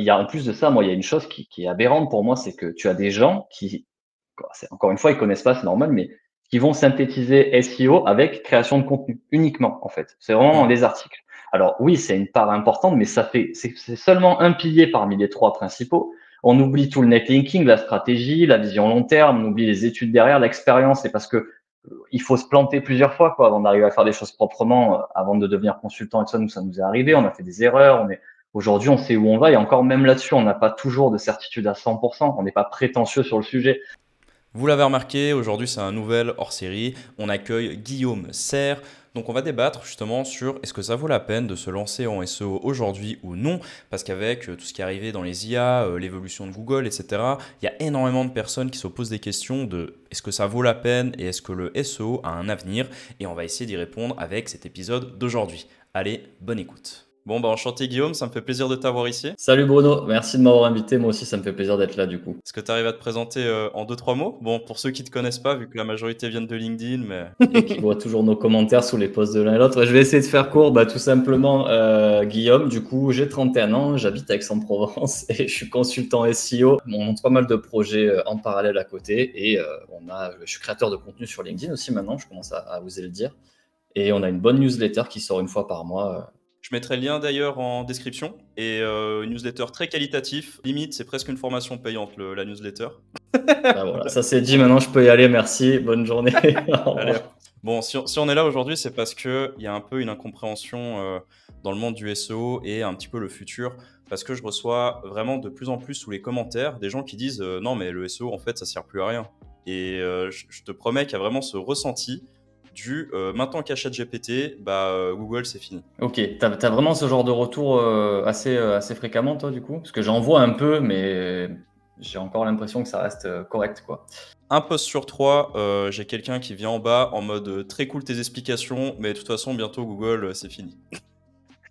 il y a en plus de ça, moi, il y a une chose qui, qui est aberrante pour moi, c'est que tu as des gens qui, encore une fois, ils connaissent pas, c'est normal, mais qui vont synthétiser SEO avec création de contenu uniquement, en fait. C'est vraiment les articles. Alors oui, c'est une part importante, mais ça fait, c'est seulement un pilier parmi les trois principaux. On oublie tout le netlinking, la stratégie, la vision long terme, on oublie les études derrière, l'expérience. C'est parce que euh, il faut se planter plusieurs fois quoi, avant d'arriver à faire des choses proprement, euh, avant de devenir consultant et ça, nous, ça nous est arrivé. On a fait des erreurs. On est aujourd'hui, on sait où on va et encore même là-dessus, on n'a pas toujours de certitude à 100%. On n'est pas prétentieux sur le sujet. Vous l'avez remarqué, aujourd'hui c'est un nouvel hors-série. On accueille Guillaume Serre. Donc on va débattre justement sur est-ce que ça vaut la peine de se lancer en SEO aujourd'hui ou non, parce qu'avec euh, tout ce qui est arrivé dans les IA, euh, l'évolution de Google, etc., il y a énormément de personnes qui se posent des questions de est-ce que ça vaut la peine et est-ce que le SEO a un avenir, et on va essayer d'y répondre avec cet épisode d'aujourd'hui. Allez, bonne écoute. Bon, bah enchanté Guillaume, ça me fait plaisir de t'avoir ici. Salut Bruno, merci de m'avoir invité. Moi aussi, ça me fait plaisir d'être là du coup. Est-ce que tu arrives à te présenter euh, en deux, trois mots? Bon, pour ceux qui ne te connaissent pas, vu que la majorité viennent de LinkedIn, mais. et qui voient toujours nos commentaires sous les posts de l'un et l'autre. Je vais essayer de faire court. Bah, tout simplement, euh, Guillaume, du coup, j'ai 31 ans, j'habite à Aix-en-Provence et je suis consultant SEO. On monte pas mal de projets euh, en parallèle à côté et on a, je suis créateur de contenu sur LinkedIn aussi maintenant, je commence à, à oser le dire. Et on a une bonne newsletter qui sort une fois par mois je mettrai le lien d'ailleurs en description et euh, une newsletter très qualitatif. Limite, c'est presque une formation payante la newsletter. Ah, voilà, ça c'est dit. Maintenant, je peux y aller. Merci. Bonne journée. bon, si on, est là aujourd'hui, c'est parce qu'il y a un peu une incompréhension euh, dans le monde du SEO et un petit peu le futur. Parce que je reçois vraiment de plus en plus sous les commentaires des gens qui disent euh, non, mais le SEO en fait ça sert plus à rien. Et je te promets qu'il y a vraiment ce ressenti du euh, maintenant qu'à GPT, bah, euh, Google, c'est fini. Ok, tu as, vraiment ce genre de retour euh, assez, assez fréquemment, toi, du coup? Parce que j'en vois un peu, mais j'ai encore l'impression que ça reste correct, quoi. Un post sur trois, j'ai quelqu'un qui vient en bas en mode très cool tes explications, mais de toute façon, bientôt Google, c'est fini.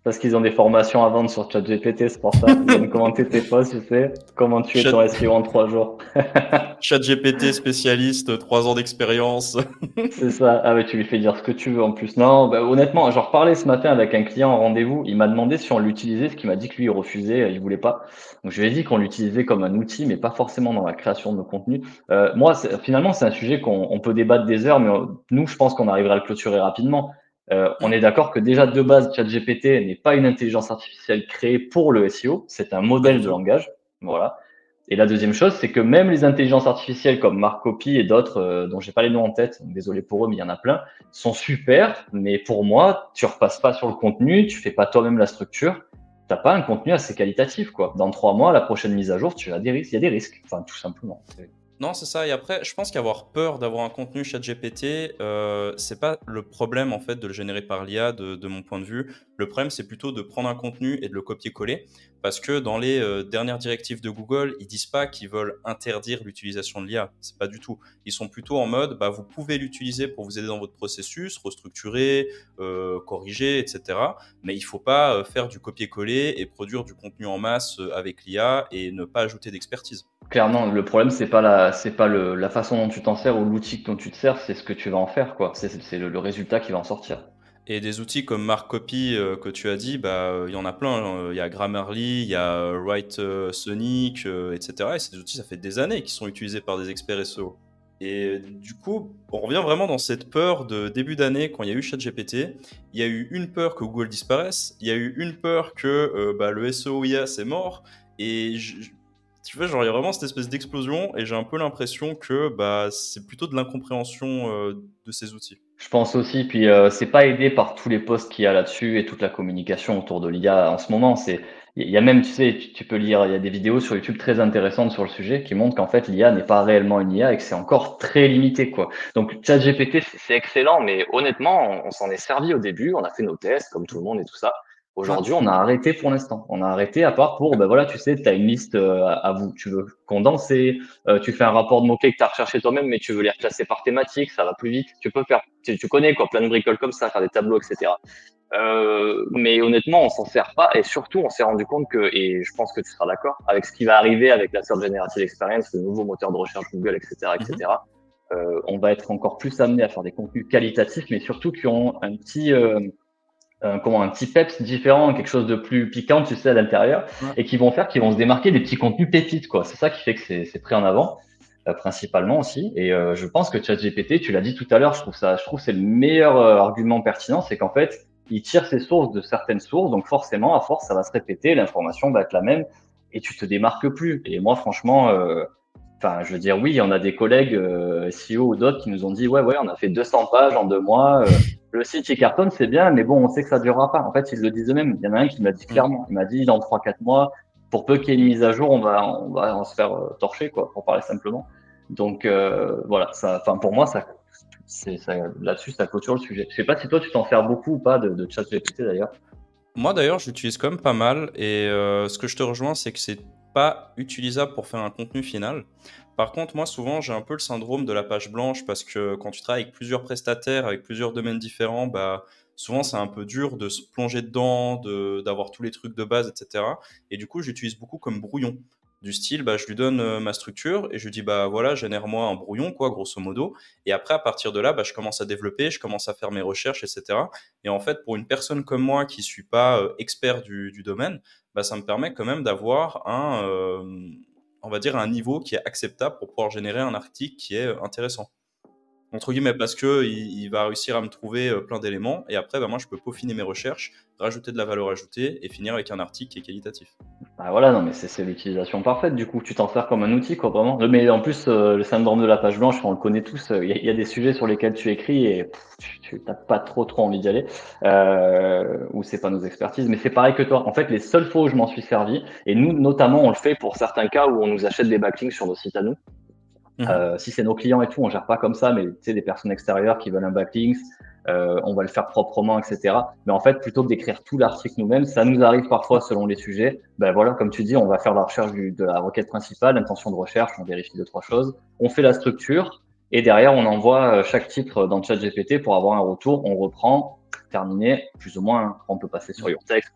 Parce qu'ils ont des formations à vendre sur ChatGPT, c'est pour ça. Ils viennent commenter tes posts, tu sais. Comment tu es ton SEO en trois jours. ChatGPT spécialiste, trois ans d'expérience. c'est ça. Ah, mais tu lui fais dire ce que tu veux en plus. Non, bah, honnêtement, j'en reparlais ce matin avec un client en rendez-vous. Il m'a demandé si on l'utilisait, ce qui m'a dit que lui, il refusait, il voulait pas. Donc, je lui ai dit qu'on l'utilisait comme un outil, mais pas forcément dans la création de nos contenus. Euh, moi, finalement, c'est un sujet qu'on peut débattre des heures, mais euh, nous, je pense qu'on arrivera à le clôturer rapidement. Euh, on est d'accord que déjà de base, ChatGPT n'est pas une intelligence artificielle créée pour le SEO, c'est un modèle de langage. Voilà. Et la deuxième chose, c'est que même les intelligences artificielles comme Marcopy et d'autres, euh, dont j'ai pas les noms en tête, désolé pour eux, mais il y en a plein, sont super. Mais pour moi, tu repasses pas sur le contenu, tu fais pas toi-même la structure, t'as pas un contenu assez qualitatif, quoi. Dans trois mois, la prochaine mise à jour, tu as des risques, il y a des risques, enfin tout simplement. Non, c'est ça. Et après, je pense qu'avoir peur d'avoir un contenu chat GPT, euh, c'est pas le problème en fait de le générer par l'IA de, de, mon point de vue. Le problème, c'est plutôt de prendre un contenu et de le copier-coller. Parce que dans les euh, dernières directives de Google, ils disent pas qu'ils veulent interdire l'utilisation de l'IA. C'est pas du tout. Ils sont plutôt en mode, bah, vous pouvez l'utiliser pour vous aider dans votre processus, restructurer, euh, corriger, etc. Mais il faut pas euh, faire du copier-coller et produire du contenu en masse avec l'IA et ne pas ajouter d'expertise. Clairement, le problème c'est pas la, c'est pas la façon dont tu t'en sers ou l'outil dont tu te sers, c'est ce que tu vas en faire, quoi. C'est le résultat qui va en sortir. Et des outils comme Markcopy euh, que tu as dit, bah, il y en a plein. Hein. Il y a Grammarly, il y a Write Sonic, etc. Et ces outils, ça fait des années qu'ils sont utilisés par des experts SEO. Et du coup, on revient vraiment dans cette peur de début d'année quand il y a eu ChatGPT. Il y a eu une peur que Google disparaisse, il y a eu une peur que euh, bah, le SEO IA c'est mort. Et tu vois, genre, il y a vraiment cette espèce d'explosion et j'ai un peu l'impression que bah, c'est plutôt de l'incompréhension euh, de ces outils. Je pense aussi, puis euh, c'est pas aidé par tous les posts qu'il y a là-dessus et toute la communication autour de l'IA en ce moment. C'est, il y a même, tu sais, tu, peux lire, il y a des vidéos sur YouTube très intéressantes sur le sujet qui montrent qu'en fait l'IA n'est pas réellement une IA et que c'est encore très limité, quoi. Donc ChatGPT c'est excellent, mais honnêtement, on, on s'en est servi au début, on a fait nos tests comme tout le monde et tout ça. Aujourd'hui, on a arrêté pour l'instant. On a arrêté à part pour, ben voilà, tu sais, tu as une liste euh, à vous. Tu veux condenser, euh, tu fais un rapport de mots-clés que tu as recherché toi-même, mais tu veux les reclasser par thématique, ça va plus vite. Tu peux faire, tu, connais quoi, plein de bricoles comme ça, faire des tableaux, etc. Euh, mais honnêtement, on s'en sert pas et surtout, on s'est rendu compte que, et je pense que tu seras d'accord, avec ce qui va arriver avec la Search Generative Experience, le nouveau moteur de recherche Google, etc., etc., mm-hmm. euh, on va être encore plus amené à faire des contenus qualitatifs, mais surtout qui ont un petit un, comment, un petit peps différent, quelque chose de plus piquant, tu sais, à l'intérieur, et qui vont faire qu'ils vont se démarquer des petits contenus pépites, quoi. C'est ça qui fait que c'est pris en avant. Euh, principalement aussi. Et euh, je pense que ChatGPT, tu l'as dit tout à l'heure, je trouve ça, je trouve c'est le meilleur euh, argument pertinent, c'est qu'en fait, il tire ses sources de certaines sources, donc forcément, à force, ça va se répéter, l'information va être la même, et tu te démarques plus. Et moi, franchement, enfin, je veux dire, oui, on a des collègues SEO ou d'autres qui nous ont dit, ouais, ouais, on a fait 200 pages en deux mois. le site il cartonne, c'est bien, mais bon, on sait que ça durera pas. En fait, ils le disent eux-mêmes. Il y en a un qui m'a dit clairement. Il m'a dit dans 3-4 mois, pour peu qu'il y ait une mise à jour, on va, on va, se faire euh, torcher, quoi, pour parler simplement. Donc euh, voilà, ça, enfin pour moi, ça, c'est, ça, là-dessus, ça clôture le sujet. Je sais pas si toi, tu t'en sers beaucoup ou pas de, de ChatGPT d'ailleurs. Moi d'ailleurs, j'utilise quand même pas mal, et euh, ce que je te rejoins, c'est que c'est pas utilisable pour faire un contenu final. Par contre, moi, souvent, j'ai un peu le syndrome de la page blanche parce que quand tu travailles avec plusieurs prestataires, avec plusieurs domaines différents, bah, souvent c'est un peu dur de se plonger dedans, d'avoir tous les trucs de base, etc. Et du coup, j'utilise beaucoup comme brouillon. Du style, bah, je lui donne euh, ma structure et je lui dis, bah voilà, génère-moi un brouillon, quoi, grosso modo. Et après, à partir de là, bah, je commence à développer, je commence à faire mes recherches, etc. Et en fait, pour une personne comme moi qui ne suis pas euh, expert du, domaine, bah, ça me permet quand même d'avoir un, euh, on va dire, un niveau qui est acceptable pour pouvoir générer un article qui est intéressant entre guillemets, parce que il, va réussir à me trouver euh, plein d'éléments, et après, bah, moi, je peux peaufiner mes recherches, rajouter de la valeur ajoutée, et finir avec un article qui est qualitatif. Ah voilà, non, mais c'est l'utilisation parfaite, du coup, tu t'en sers comme un outil, quoi, vraiment. Mais en plus, euh, le syndrome de la page blanche, on le connaît tous, il y, a des sujets sur lesquels tu écris, et tu n'as pas trop, trop envie d'y aller, euh, ou c'est pas nos expertises, mais c'est pareil que toi. En fait, les seules fois où je m'en suis servi, et nous, notamment, on le fait pour certains cas où on nous achète des backlinks sur nos sites à nous, Mhm. Euh, si c'est nos clients et tout, on gère pas comme ça, mais tu sais, des personnes extérieures qui veulent un backlink, euh, on va le faire proprement, etc. Mais en fait, plutôt que d'écrire tout l'article nous-mêmes, ça nous arrive parfois selon les sujets. Ben voilà, comme tu dis, on va faire la recherche du, de la requête principale, l'intention de recherche, on vérifie deux trois choses, on fait la structure et derrière on envoie euh, chaque titre dans ChatGPT pour avoir un retour. On reprend, terminé, plus ou moins. On peut passer sur your text.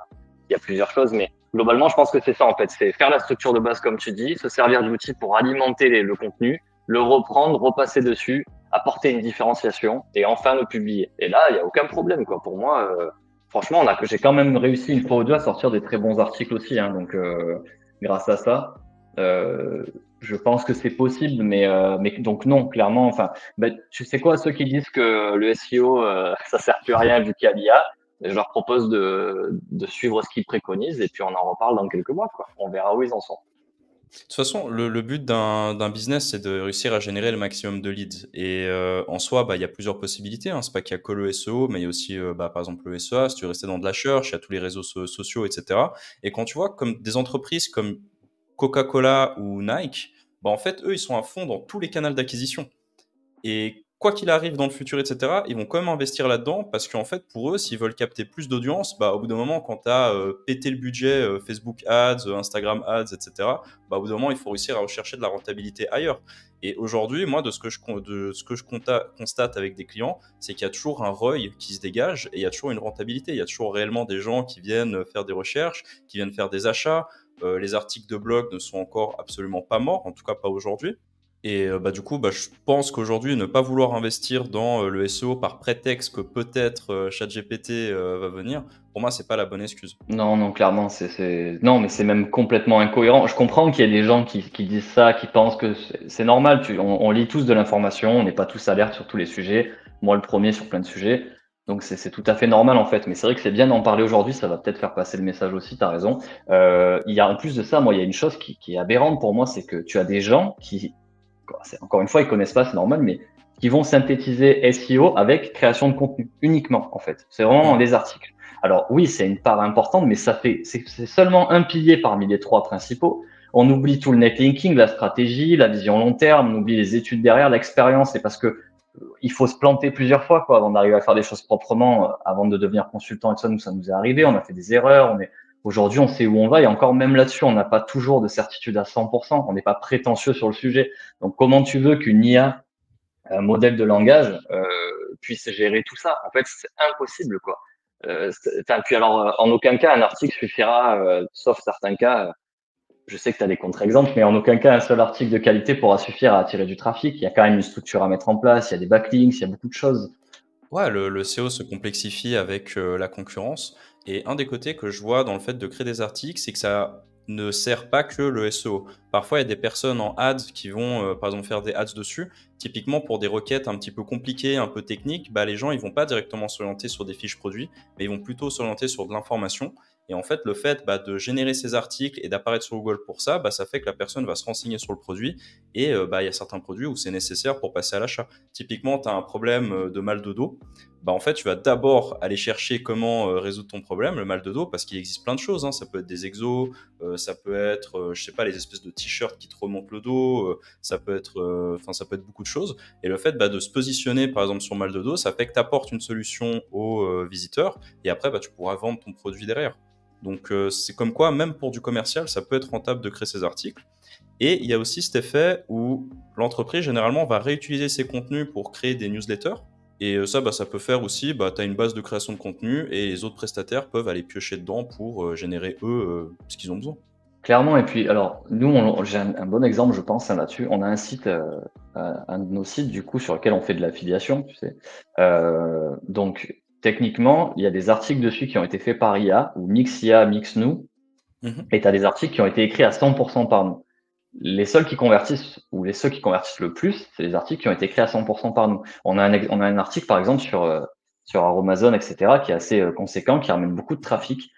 Il y a plusieurs choses, mais globalement, je pense que c'est ça en fait. C'est faire la structure de base comme tu dis, se servir d'outils pour alimenter le contenu le reprendre, repasser dessus, apporter une différenciation et enfin le publier. Et là, il n'y a aucun problème. Quoi. Pour moi, euh, franchement, on a, j'ai quand même réussi une fois ou deux à sortir des très bons articles aussi. Hein, donc, euh, grâce à ça, euh, je pense que c'est possible. Mais, mais donc non, clairement. Enfin, ben, tu sais quoi, ceux qui disent que le SEO, ça sert plus à rien vu qu'il y a l'IA, je leur propose de, de suivre ce qu'ils préconisent et puis on en reparle dans quelques mois. Quoi. On verra où ils en sont. Toute façon, le, but d'un business, c'est de réussir à générer le maximum de leads. Et euh, en soi, bah, il y a plusieurs possibilités. Hein. C'est pas qu'il y a que le SEO, mais il y a aussi, euh, bah, par exemple, le SEA. Si tu restais dans de la search, il y a tous les réseaux sociaux, etc. Et quand tu vois comme des entreprises comme Coca-Cola ou Nike, bah, en fait, eux, ils sont à fond dans tous les canaux d'acquisition. Et quoi qu'il arrive dans le futur, etc., ils vont quand même investir là-dedans parce qu'en fait, pour eux, s'ils veulent capter plus d'audience, bah, au bout d'un moment, quand tu as euh, pété le budget euh, Facebook Ads, euh, Instagram Ads, etc., bah, au bout d'un moment, il faut réussir à rechercher de la rentabilité ailleurs. Et aujourd'hui, moi, de ce que je, de ce que je constate avec des clients, c'est qu'il y a toujours un ROI qui se dégage et il y a toujours une rentabilité. Il y a toujours réellement des gens qui viennent faire des recherches, qui viennent faire des achats. les articles de blog ne sont encore absolument pas morts, en tout cas pas aujourd'hui. Et euh, bah, du coup, bah, je pense qu'aujourd'hui, ne pas vouloir investir dans euh, le SEO par prétexte que peut-être euh, ChatGPT va venir, pour moi, c'est pas la bonne excuse. Non, non, clairement, c'est, non, mais c'est même complètement incohérent. Je comprends qu'il y ait des gens qui, qui disent ça, qui pensent que c'est normal. Tu, on, lit tous de l'information, on n'est pas tous alertes sur tous les sujets. Moi, le premier sur plein de sujets. Donc c'est tout à fait normal en fait, mais c'est vrai que c'est bien d'en parler aujourd'hui, ça va peut-être faire passer le message aussi, tu as raison. Il y a en plus de ça, moi il y a une chose qui est aberrante pour moi, c'est que tu as des gens qui encore une fois, ils connaissent pas, c'est normal, mais qui vont synthétiser SEO avec création de contenu uniquement, en fait. C'est vraiment des articles. Alors oui, c'est une part importante, mais ça fait, c'est seulement un pilier parmi les trois principaux. On oublie tout le netlinking, la stratégie, la vision long terme, on oublie les études derrière, l'expérience, c'est parce que euh, il faut se planter plusieurs fois, quoi, avant d'arriver à faire des choses proprement, euh, avant de devenir consultant et ça, nous, ça nous est arrivé, on a fait des erreurs, on est, Aujourd'hui, on sait où on va et encore même là-dessus, on n'a pas toujours de certitude à 100%. On n'est pas prétentieux sur le sujet. Donc, comment tu veux qu'une IA, un modèle de langage, euh, puisse gérer tout ça? En fait, c'est impossible, quoi. Euh, puis alors, en aucun cas, un article suffira, euh, sauf certains cas. Je sais que tu as des contre-exemples, mais en aucun cas, un seul article de qualité pourra suffire à attirer du trafic. Il y a quand même une structure à mettre en place, il y a des backlinks, il y a beaucoup de choses. Ouais, le, SEO se complexifie avec euh, la concurrence. Et un des côtés que je vois dans le fait de créer des articles, c'est que ça ne sert pas que le SEO. Parfois, il y a des personnes en ads qui vont, euh, par exemple, faire des ads dessus. Typiquement, pour des requêtes un petit peu compliquées, un peu techniques, bah, les gens, ils vont pas directement s'orienter sur des fiches produits, mais ils vont plutôt s'orienter sur de l'information. Et en fait, le fait bah, de générer ces articles et d'apparaître sur Google pour ça, bah, ça fait que la personne va se renseigner sur le produit. Et euh, bah, il y a certains produits où c'est nécessaire pour passer à l'achat. Typiquement, tu as un problème euh, de mal de dos. En fait, tu vas d'abord aller chercher comment euh, résoudre ton problème, le mal de dos, parce qu'il existe plein de choses. Hein. Ça peut être des exos, ça peut être, je sais pas, les espèces de t-shirts qui te remontent le dos, ça peut être, enfin, ça peut être beaucoup de choses. Et le fait de se positionner, par exemple, sur mal de dos, ça fait que tu apportes une solution aux visiteurs, et après, tu pourras vendre ton produit derrière. Donc euh, c'est comme quoi, même pour du commercial, ça peut être rentable de créer ces articles. Et il y a aussi cet effet où l'entreprise, généralement, va réutiliser ses contenus pour créer des newsletters. Et euh, ça, bah, ça peut faire aussi, bah, tu as une base de création de contenu et les autres prestataires peuvent aller piocher dedans pour euh, générer eux ce qu'ils ont besoin. Clairement, et puis alors nous, j'ai un, bon exemple, je pense, hein, là-dessus. On a un site, un de nos sites, du coup, sur lequel on fait de l'affiliation, tu sais. donc, techniquement, il y a des articles dessus qui ont été faits par IA ou mix IA, mix nous. Mhm. Et tu as des articles qui ont été écrits à 100% par nous. Les seuls qui convertissent ou les seuls qui convertissent le plus, c'est les articles qui ont été écrits à 100% par nous. On a un, on a un article, par exemple, sur, euh, sur Amazon, etc., qui est assez euh, conséquent, qui ramène beaucoup de trafic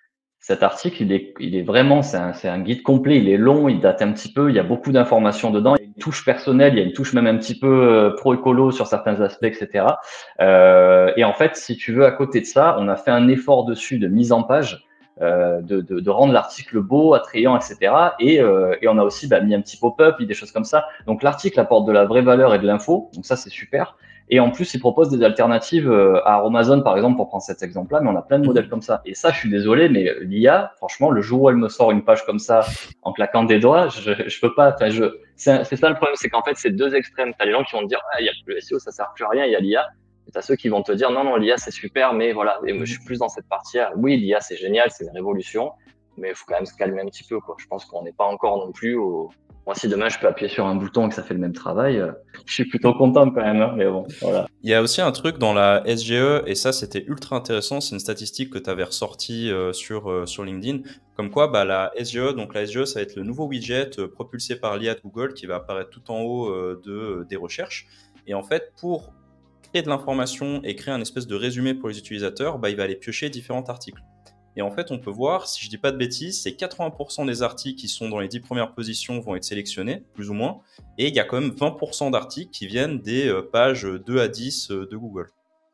cet article, il est, il est vraiment, c'est un, guide complet, il est long, il date un petit peu, il y a beaucoup d'informations dedans, il y a une touche personnelle, il y a une touche même un petit peu euh, pro-écolo sur certains aspects, etc. Euh, et en fait, si tu veux, à côté de ça, on a fait un effort dessus de mise en page, euh, de, rendre l'article beau, attrayant, etc. Et, euh, et on a aussi bah, mis un petit pop-up, des choses comme ça. Donc l'article apporte de la vraie valeur et de l'info, donc ça c'est super. Et en plus, ils proposent des alternatives euh, à Amazon, par exemple, pour prendre cet exemple-là, mais on a plein de mhm. modèles comme ça. Et ça, je suis désolé, mais l'IA, franchement, le jour où elle me sort une page comme ça, en claquant des doigts, je, je peux pas. Enfin, je, c'est ça le problème, c'est qu'en fait, c'est deux extrêmes. T'as les gens qui vont te dire, ah, il y a le SEO, ça sert plus à rien, il y a l'IA. Et t'as ceux qui vont te dire, non, non, l'IA, c'est super, mais voilà. Et moi, je suis plus dans cette partie -là. Oui, l'IA, c'est génial, c'est une révolution, mais il faut quand même se calmer un petit peu, quoi. Je pense qu'on n'est pas encore non plus au, moi, si demain je peux appuyer sur un bouton et que ça fait le même travail, euh, je suis plutôt content quand même. Hein, mais bon, voilà. Il y a aussi un truc dans la SGE, et ça c'était ultra intéressant, c'est une statistique que tu avais ressortie euh, sur, euh, sur LinkedIn, comme quoi bah, la SGE, donc la SGE, ça va être le nouveau widget propulsé par l'IA de Google qui va apparaître tout en haut de, des recherches. Et en fait, pour créer de l'information et créer un espèce de résumé pour les utilisateurs, bah, il va aller piocher différents articles. Et en fait, on peut voir, si je dis pas de bêtises, c'est 80% des articles qui sont dans les 10 premières positions vont être sélectionnés, plus ou moins. Et il y a quand même 20% d'articles qui viennent des euh, pages 2 à 10 euh, de Google.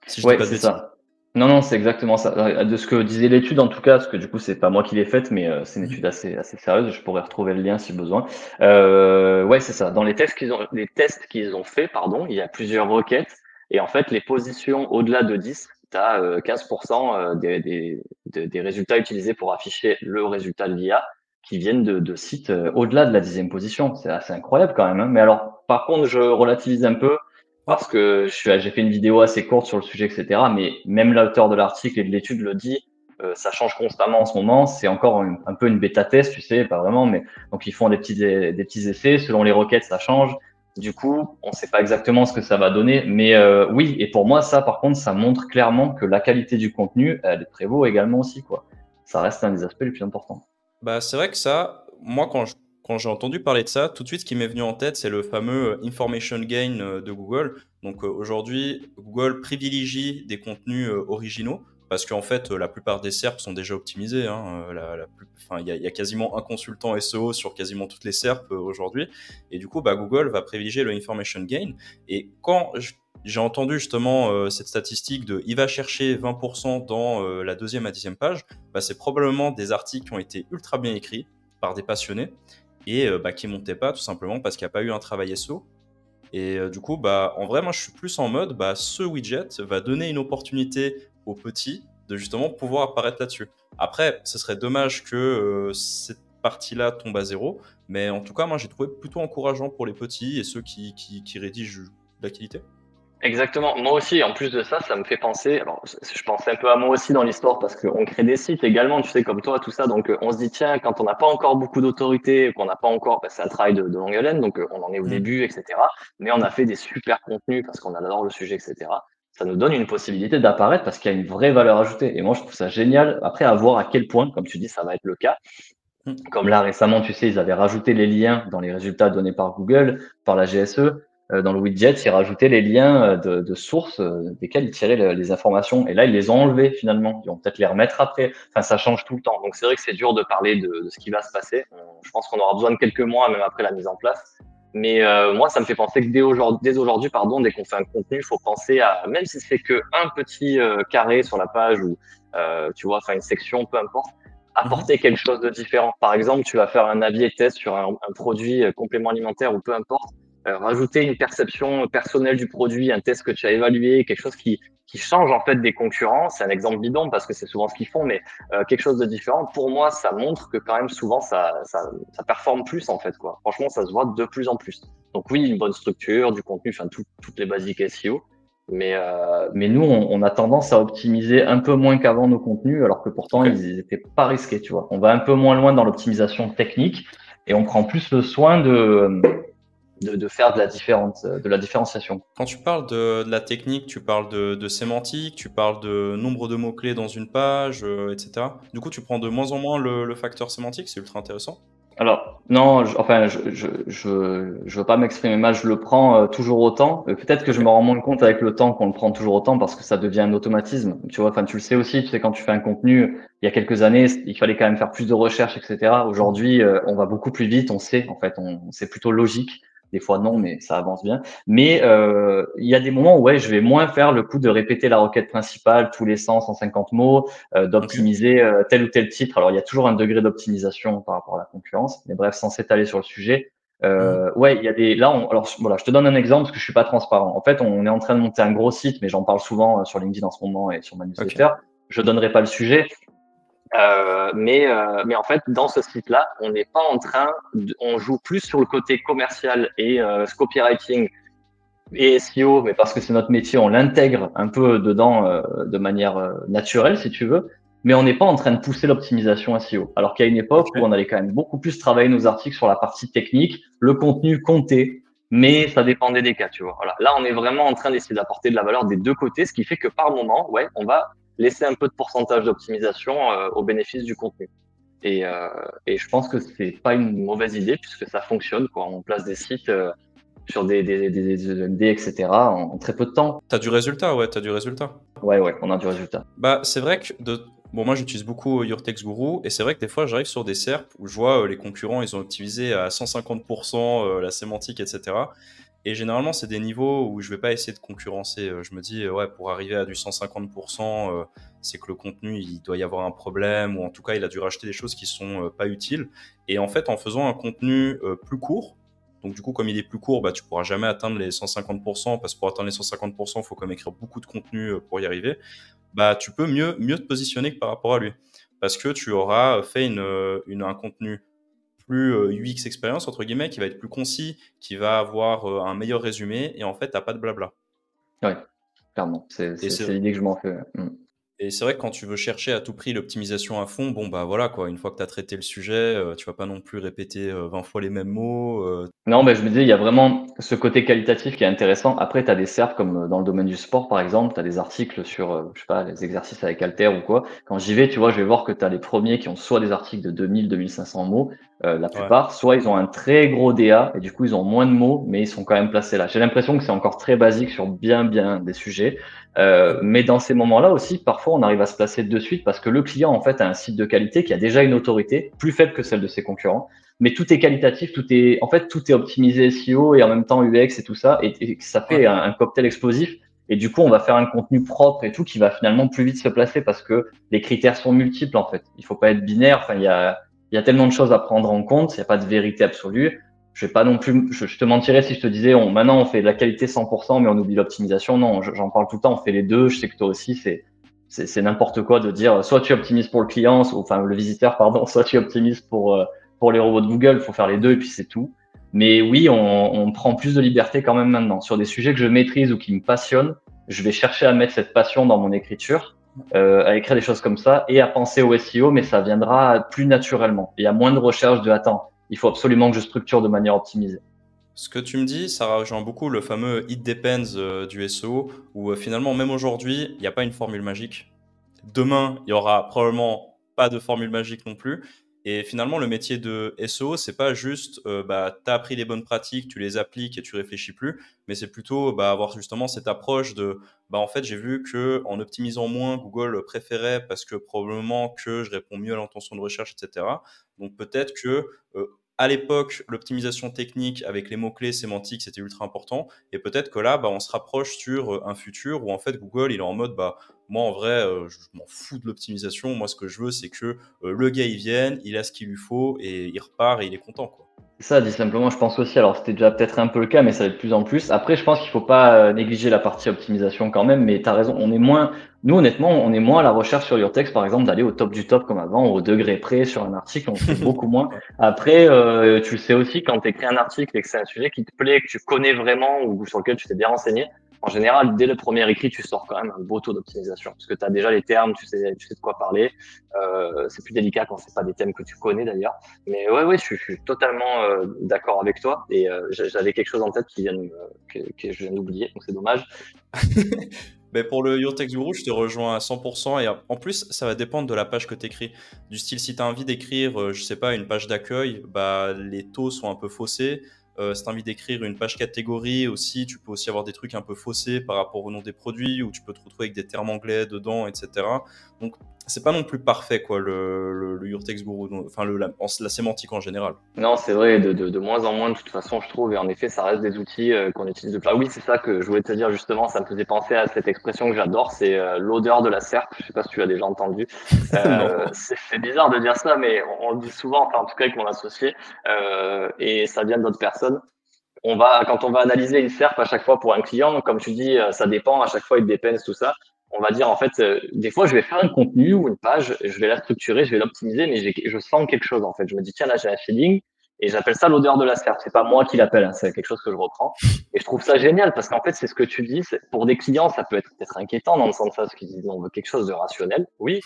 Si je dis pas de bêtises. Ça. Non, non, c'est exactement ça. Euh, de ce que disait l'étude, en tout cas, parce que du coup, c'est pas moi qui l'ai faite, mais c'est une étude assez, assez sérieuse. Je pourrais retrouver le lien si besoin. Euh, ouais, c'est ça. Dans les tests qu'ils ont, les tests qu'ils ont fait, pardon, il y a plusieurs requêtes. Et en fait, les positions au-delà de 10 tu as 15% des, des, des, résultats utilisés pour afficher le résultat de l'IA qui viennent de, de sites euh, au-delà de la dixième position. C'est assez incroyable quand même. Hein. Mais alors, par contre, je relativise un peu parce que j'ai fait une vidéo assez courte sur le sujet, etc. Mais même l'auteur de l'article et de l'étude le dit, euh, ça change constamment en ce moment. C'est encore un, peu une bêta test, tu sais, pas vraiment, mais donc ils font des petits des petits essais. Selon les requêtes, ça change. Du coup, on ne sait pas exactement ce que ça va donner, mais euh, oui. Et pour moi, ça, par contre, ça montre clairement que la qualité du contenu, elle prévaut également aussi, quoi. Ça reste un des aspects les plus importants. Bah, c'est vrai que ça, moi, quand j'ai entendu parler de ça, tout de suite, ce qui m'est venu en tête, c'est le fameux euh, information gain euh, de Google. Donc aujourd'hui, Google privilégie des contenus originaux parce qu'en fait, la plupart des SERP sont déjà optimisés. Hein. La, il y, a quasiment un consultant SEO sur quasiment toutes les SERP euh, aujourd'hui. Et du coup, bah, Google va privilégier le information gain. Et quand j'ai entendu justement euh, cette statistique de il va chercher 20% dans euh, la deuxième à dixième page, bah, c'est probablement des articles qui ont été ultra bien écrits par des passionnés et bah, qui montaient pas tout simplement parce qu'il n'y a pas eu un travail SEO. Et du coup, bah, en vrai, moi, je suis plus en mode, ce widget va donner une opportunité aux petits de justement pouvoir apparaître là-dessus. Après, ce serait dommage que euh, cette partie-là tombe à zéro, mais en tout cas, moi, j'ai trouvé plutôt encourageant pour les petits et ceux qui, qui, rédigent la qualité. Exactement. Moi aussi, en plus de ça, ça me fait penser. Alors, je pense un peu à moi aussi dans l'histoire parce qu'on crée des sites également, tu sais, comme toi, tout ça. Donc, euh, on se dit tiens, quand on n'a pas encore beaucoup d'autorité, qu'on n'a pas encore, bah, c'est un travail de, de longue haleine, donc euh, on en est au mmh. début, etc. Mais on a fait des super contenus parce qu'on adore le sujet, etc ça nous donne une possibilité d'apparaître parce qu'il y a une vraie valeur ajoutée. Et moi, je trouve ça génial. Après, à voir à quel point, comme tu dis, ça va être le cas. Mm. Comme là, récemment, tu sais, ils avaient rajouté les liens dans les résultats donnés par Google, par la GSE. Euh, dans le widget, ils rajoutaient les liens euh, de, de sources euh, desquels ils tiraient les informations. Et là, ils les ont enlevés finalement. Ils vont peut-être les remettre après. Enfin, ça change tout le temps. Donc, c'est vrai que c'est dur de parler de, de, ce qui va se passer. Je pense qu'on aura besoin de quelques mois, même après la mise en place. Mais euh, moi, ça me fait penser que dès aujourd'hui, pardon, dès qu'on fait un contenu, il faut penser à, même si c'est que un petit euh, carré sur la page ou, euh, tu vois, enfin une section, peu importe, apporter quelque chose de différent. Par exemple, tu vas faire un avis et test sur un, produit complément alimentaire ou peu importe. Euh, rajouter une perception personnelle du produit, un test que tu as évalué, quelque chose qui, qui change en fait des concurrents. C'est un exemple bidon parce que c'est souvent ce qu'ils font, mais euh, quelque chose de différent. Pour moi, ça montre que quand même souvent ça, ça, ça, performe plus en fait quoi. Franchement, ça se voit de plus en plus. Donc oui, une bonne structure, du contenu, enfin toutes les basiques SEO. Mais, euh, mais nous, on, on, a tendance à optimiser un peu moins qu'avant nos contenus, alors que pourtant ils n'étaient pas risqués. Tu vois, on va un peu moins loin dans l'optimisation technique et on prend plus le soin de de, faire de la, différence, de la différenciation. Quand tu parles de, la technique, tu parles de, sémantique, tu parles de nombre de mots-clés dans une page, euh, etc. Du coup, tu prends de moins en moins le, facteur sémantique, c'est ultra intéressant. Alors, non, enfin, je je, je, je, veux pas m'exprimer mal, je le prends euh, toujours autant. Euh, peut-être que je me rends moins compte avec le temps qu'on le prend toujours autant parce que ça devient un automatisme. Tu vois, enfin, tu le sais aussi, tu sais, quand tu fais un contenu, il y a quelques années, il fallait quand même faire plus de recherches, etc. Aujourd'hui, on va beaucoup plus vite, on sait, en fait, on, c'est plutôt logique. Des fois non, mais ça avance bien. Mais euh, il y a des moments où ouais, je vais moins faire le coup de répéter la requête principale tous les 100, 150 mots, euh, d'optimiser euh, tel ou tel titre. Alors il y a toujours un degré d'optimisation par rapport à la concurrence, mais bref, sans s'étaler sur le sujet. Euh, mmh. Ouais, il y a des. Là, on, alors voilà, je te donne un exemple parce que je suis pas transparent. En fait, on est en train de monter un gros site, mais j'en parle souvent euh, sur LinkedIn en ce moment et sur ma newsletter. Je donnerai pas le sujet, euh, mais, euh, mais en fait, dans ce site-là, on n'est pas en train, on joue plus sur le côté commercial et euh, copywriting et SEO, mais parce que c'est notre métier, on l'intègre un peu dedans euh, de manière euh, naturelle, si tu veux. Mais on n'est pas en train de pousser l'optimisation SEO. Alors qu'il y a une époque où on allait quand même beaucoup plus travailler nos articles sur la partie technique, le contenu comptait, mais ça dépendait des cas, tu vois. Voilà. Là, on est vraiment en train d'essayer d'apporter de la valeur des deux côtés, ce qui fait que par moment, ouais, on va laisser un peu de pourcentage d'optimisation euh, au bénéfice du contenu. Et, euh, et, je pense que c'est pas une mauvaise idée puisque ça fonctionne. Quoi. On place des sites euh, sur des, des, des, des EMD, etc. En, très peu de temps. T'as du résultat, ouais, t'as du résultat. Ouais, ouais, on a du résultat. Bah, c'est vrai que de... bon, moi j'utilise beaucoup Your Text Guru et c'est vrai que des fois j'arrive sur des SERP où je vois les concurrents, ils ont optimisé à 150% la sémantique, etc. Et généralement, c'est des niveaux où je vais pas essayer de concurrencer. Euh, je me dis, ouais, pour arriver à du 150%, euh, c'est que le contenu, il doit y avoir un problème, ou en tout cas, il a dû racheter des choses qui sont euh, pas utiles. Et en fait, en faisant un contenu plus court, donc du coup, comme il est plus court, bah, tu pourras jamais atteindre les 150%, parce que pour atteindre les 150%, il faut quand même écrire beaucoup de contenu pour y arriver. Bah, tu peux mieux, mieux te positionner par rapport à lui. Parce que tu auras fait une un contenu plus euh, UX expérience, entre guillemets, qui va être plus concis, qui va avoir euh, un meilleur résumé, et en fait, tu n'as pas de blabla. Oui, clairement. C'est l'idée que je m'en fais. Mm. Et c'est vrai que quand tu veux chercher à tout prix l'optimisation à fond, bon bah voilà quoi, une fois que tu as traité le sujet, euh, tu vas pas non plus répéter 20 fois les mêmes mots. Non, mais je me disais, il y a vraiment ce côté qualitatif qui est intéressant. Après, tu as des serves comme dans le domaine du sport par exemple, tu as des articles sur, je sais pas, les exercices avec Alter ou quoi. Quand j'y vais, tu vois, je vais voir que tu as les premiers qui ont soit des articles de 2000, 2500 mots, euh, la plupart, soit ils ont un très gros DA et du coup ils ont moins de mots, mais ils sont quand même placés là. J'ai l'impression que c'est encore très basique sur bien bien des sujets, euh, mais dans ces moments-là aussi, parfois on arrive à se placer de suite parce que le client en fait a un site de qualité qui a déjà une autorité plus faible que celle de ses concurrents, mais tout est qualitatif, tout est en fait tout est optimisé SEO et en même temps UX et tout ça, et, ça fait un, un cocktail explosif. Et du coup, on va faire un contenu propre et tout qui va finalement plus vite se placer parce que les critères sont multiples en fait. Il faut pas être binaire. Enfin, il y a il y a tellement de choses à prendre en compte, il n'y a pas de vérité absolue. Je vais pas non plus, je, te mentirais si je te disais, on, maintenant on fait de la qualité 100%, mais on oublie l'optimisation. Non, j'en parle tout le temps, on fait les deux. Je sais que toi aussi, c'est c'est n'importe quoi de dire soit tu optimises pour le client, enfin le visiteur, pardon, soit tu optimises pour euh, pour les robots de Google. Il faut faire les deux et puis c'est tout. Mais oui, on, on prend plus de liberté quand même maintenant sur des sujets que je maîtrise ou qui me passionnent. Je vais chercher à mettre cette passion dans mon écriture euh, à écrire des choses comme ça et à penser au SEO, mais ça viendra plus naturellement. Il y a moins de recherche de attends, il faut absolument que je structure de manière optimisée. Ce que tu me dis, ça rejoint beaucoup le fameux it depends euh, du SEO, où euh, finalement, même aujourd'hui, il n'y a pas une formule magique. Demain, il y aura probablement pas de formule magique non plus. Et finalement, le métier de SEO, c'est pas juste, euh, bah, tu as appris les bonnes pratiques, tu les appliques et tu réfléchis plus, mais c'est plutôt bah, avoir justement cette approche de, bah, en fait, j'ai vu que en optimisant moins, Google préférait parce que probablement que je réponds mieux à l'intention de recherche, etc. Donc peut-être que à l'époque, l'optimisation technique avec les mots-clés sémantiques, c'était ultra important. Et peut-être que là, bah, on se rapproche sur euh, un futur où en fait Google, il est en mode, bah, moi en vrai, euh, je m'en fous de l'optimisation. Moi, ce que je veux, c'est que euh, le gars, il vienne, il a ce qu'il lui faut et il repart et il est content. Ça, dit simplement, je pense aussi. Alors, c'était déjà peut-être un peu le cas, mais ça va de plus en plus. Après, je pense qu'il faut pas négliger la partie optimisation quand même. Mais tu as raison, on est moins, nous, honnêtement, on est moins à la recherche sur Text, par exemple, d'aller au top du top comme avant, au degré près sur un article. On fait beaucoup moins. Après, euh, tu le sais aussi, quand tu écris un article et que c'est un sujet qui te plaît, que tu connais vraiment ou sur lequel tu t'es bien renseigné, en général, dès le premier écrit, tu sors quand même un beau taux d'optimisation parce que tu as déjà les termes, tu sais, tu sais de quoi parler. Euh, c'est plus délicat quand c'est pas des thèmes que tu connais d'ailleurs. Mais ouais, ouais, je, suis totalement euh, d'accord avec toi et euh, j'avais quelque chose en tête qui vient que, que, je viens d'oublier, donc c'est dommage. Mais pour le Your Text Guru, je te rejoins à 100%. Et en plus, ça va dépendre de la page que tu écris. Du style, si tu as envie d'écrire, je sais pas, une page d'accueil, bah, les taux sont un peu faussés. Euh, si tu as envie d'écrire une page catégorie aussi, tu peux aussi avoir des trucs un peu faussés par rapport au nom des produits, ou tu peux te retrouver avec des termes anglais dedans, etc. Donc, c'est pas non plus parfait, quoi, le, le, le Your Text Guru, enfin, le, la, la, sémantique en général. Non, c'est vrai, de, de, de, moins en moins, de toute façon, je trouve, et en effet, ça reste des outils euh, qu'on utilise de Ah oui, c'est ça que je voulais te dire, justement, ça me faisait penser à cette expression que j'adore, c'est euh, l'odeur de la serpe. Je sais pas si tu l'as déjà entendu. Euh, c'est bizarre de dire ça, mais on, on, le dit souvent, enfin, en tout cas, avec mon associé, et ça vient d'autres personnes on va, quand on va analyser une SERP à chaque fois pour un client, comme tu dis, ça dépend, à chaque fois il dépend tout ça on va dire en fait, euh, des fois je vais faire un contenu ou une page, je vais la structurer, je vais l'optimiser, mais je sens quelque chose en fait. Je me dis tiens là j'ai un feeling et j'appelle ça l'odeur de la serpe. C'est pas moi qui l'appelle, hein, c'est quelque chose que je reprends. Et je trouve ça génial parce qu'en fait c'est ce que tu dis. Pour des clients ça peut être peut-être inquiétant dans le sens ça, parce qu'ils disent on veut quelque chose de rationnel, oui,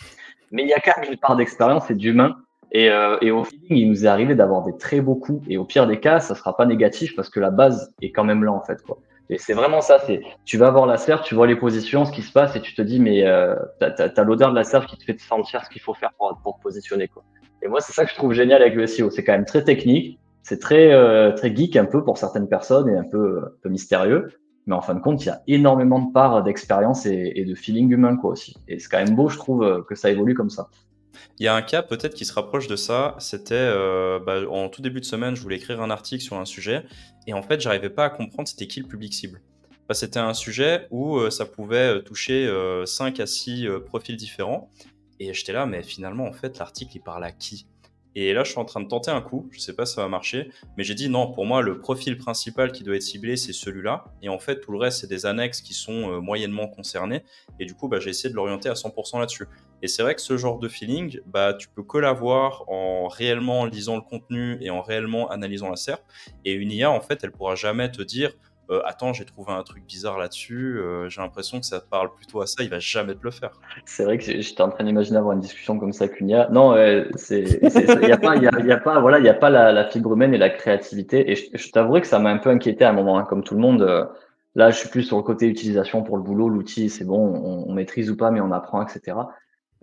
mais il y a quand même une part d'expérience et d'humain. Et, euh, et, au feeling, il nous est arrivé d'avoir des très beaux coups. Et au pire des cas, ça sera pas négatif parce que la base est quand même là en fait. Quoi. Et c'est vraiment ça, c'est tu vas voir la serre, tu vois les positions, ce qui se passe, et tu te dis, mais euh, t'as as, l'odeur de la serre qui te fait sentir ce qu'il faut faire pour, pour te positionner. Quoi. Et moi, c'est ça que je trouve génial avec le SEO. C'est quand même très technique, c'est très, euh, très geek un peu pour certaines personnes et un peu, un peu mystérieux. Mais en fin de compte, il y a énormément de parts d'expérience et, et, de feeling humain quoi aussi. Et c'est quand même beau, je trouve, que ça évolue comme ça. Il y a un cas peut-être qui se rapproche de ça. C'était euh, bah, en tout début de semaine, je voulais écrire un article sur un sujet et en fait, j'arrivais pas à comprendre c'était qui le public cible. Bah, c'était un sujet où euh, ça pouvait euh, toucher 5 à 6 profils différents et j'étais là, mais finalement, en fait, l'article il parle à qui? Et là, je suis en train de tenter un coup. Je sais pas si ça va marcher, mais j'ai dit non. Pour moi, le profil principal qui doit être ciblé, c'est celui-là. Et en fait, tout le reste, c'est des annexes qui sont moyennement concernés. Et du coup, bah, j'ai essayé de l'orienter à 100% là-dessus. Et c'est vrai que ce genre de feeling, bah, tu peux que l'avoir en réellement lisant le contenu et en réellement analysant la SERP. Et une IA, en fait, elle pourra jamais te dire euh, Attends, j'ai trouvé un truc bizarre là-dessus, euh, j'ai l'impression que ça parle plutôt à ça, il va jamais te le faire. C'est vrai que j'étais en train d'imaginer avoir une discussion comme ça avec une IA. Non, euh, il n'y a pas, y a, a pas, voilà, il y a pas la, la, fibre humaine et la créativité. Et je, je t'avouerai que ça m'a un peu inquiété à un moment, hein, comme tout le monde. Euh, là, je suis plus sur le côté utilisation pour le boulot, l'outil, c'est bon, on, on, maîtrise ou pas, mais on apprend, etc.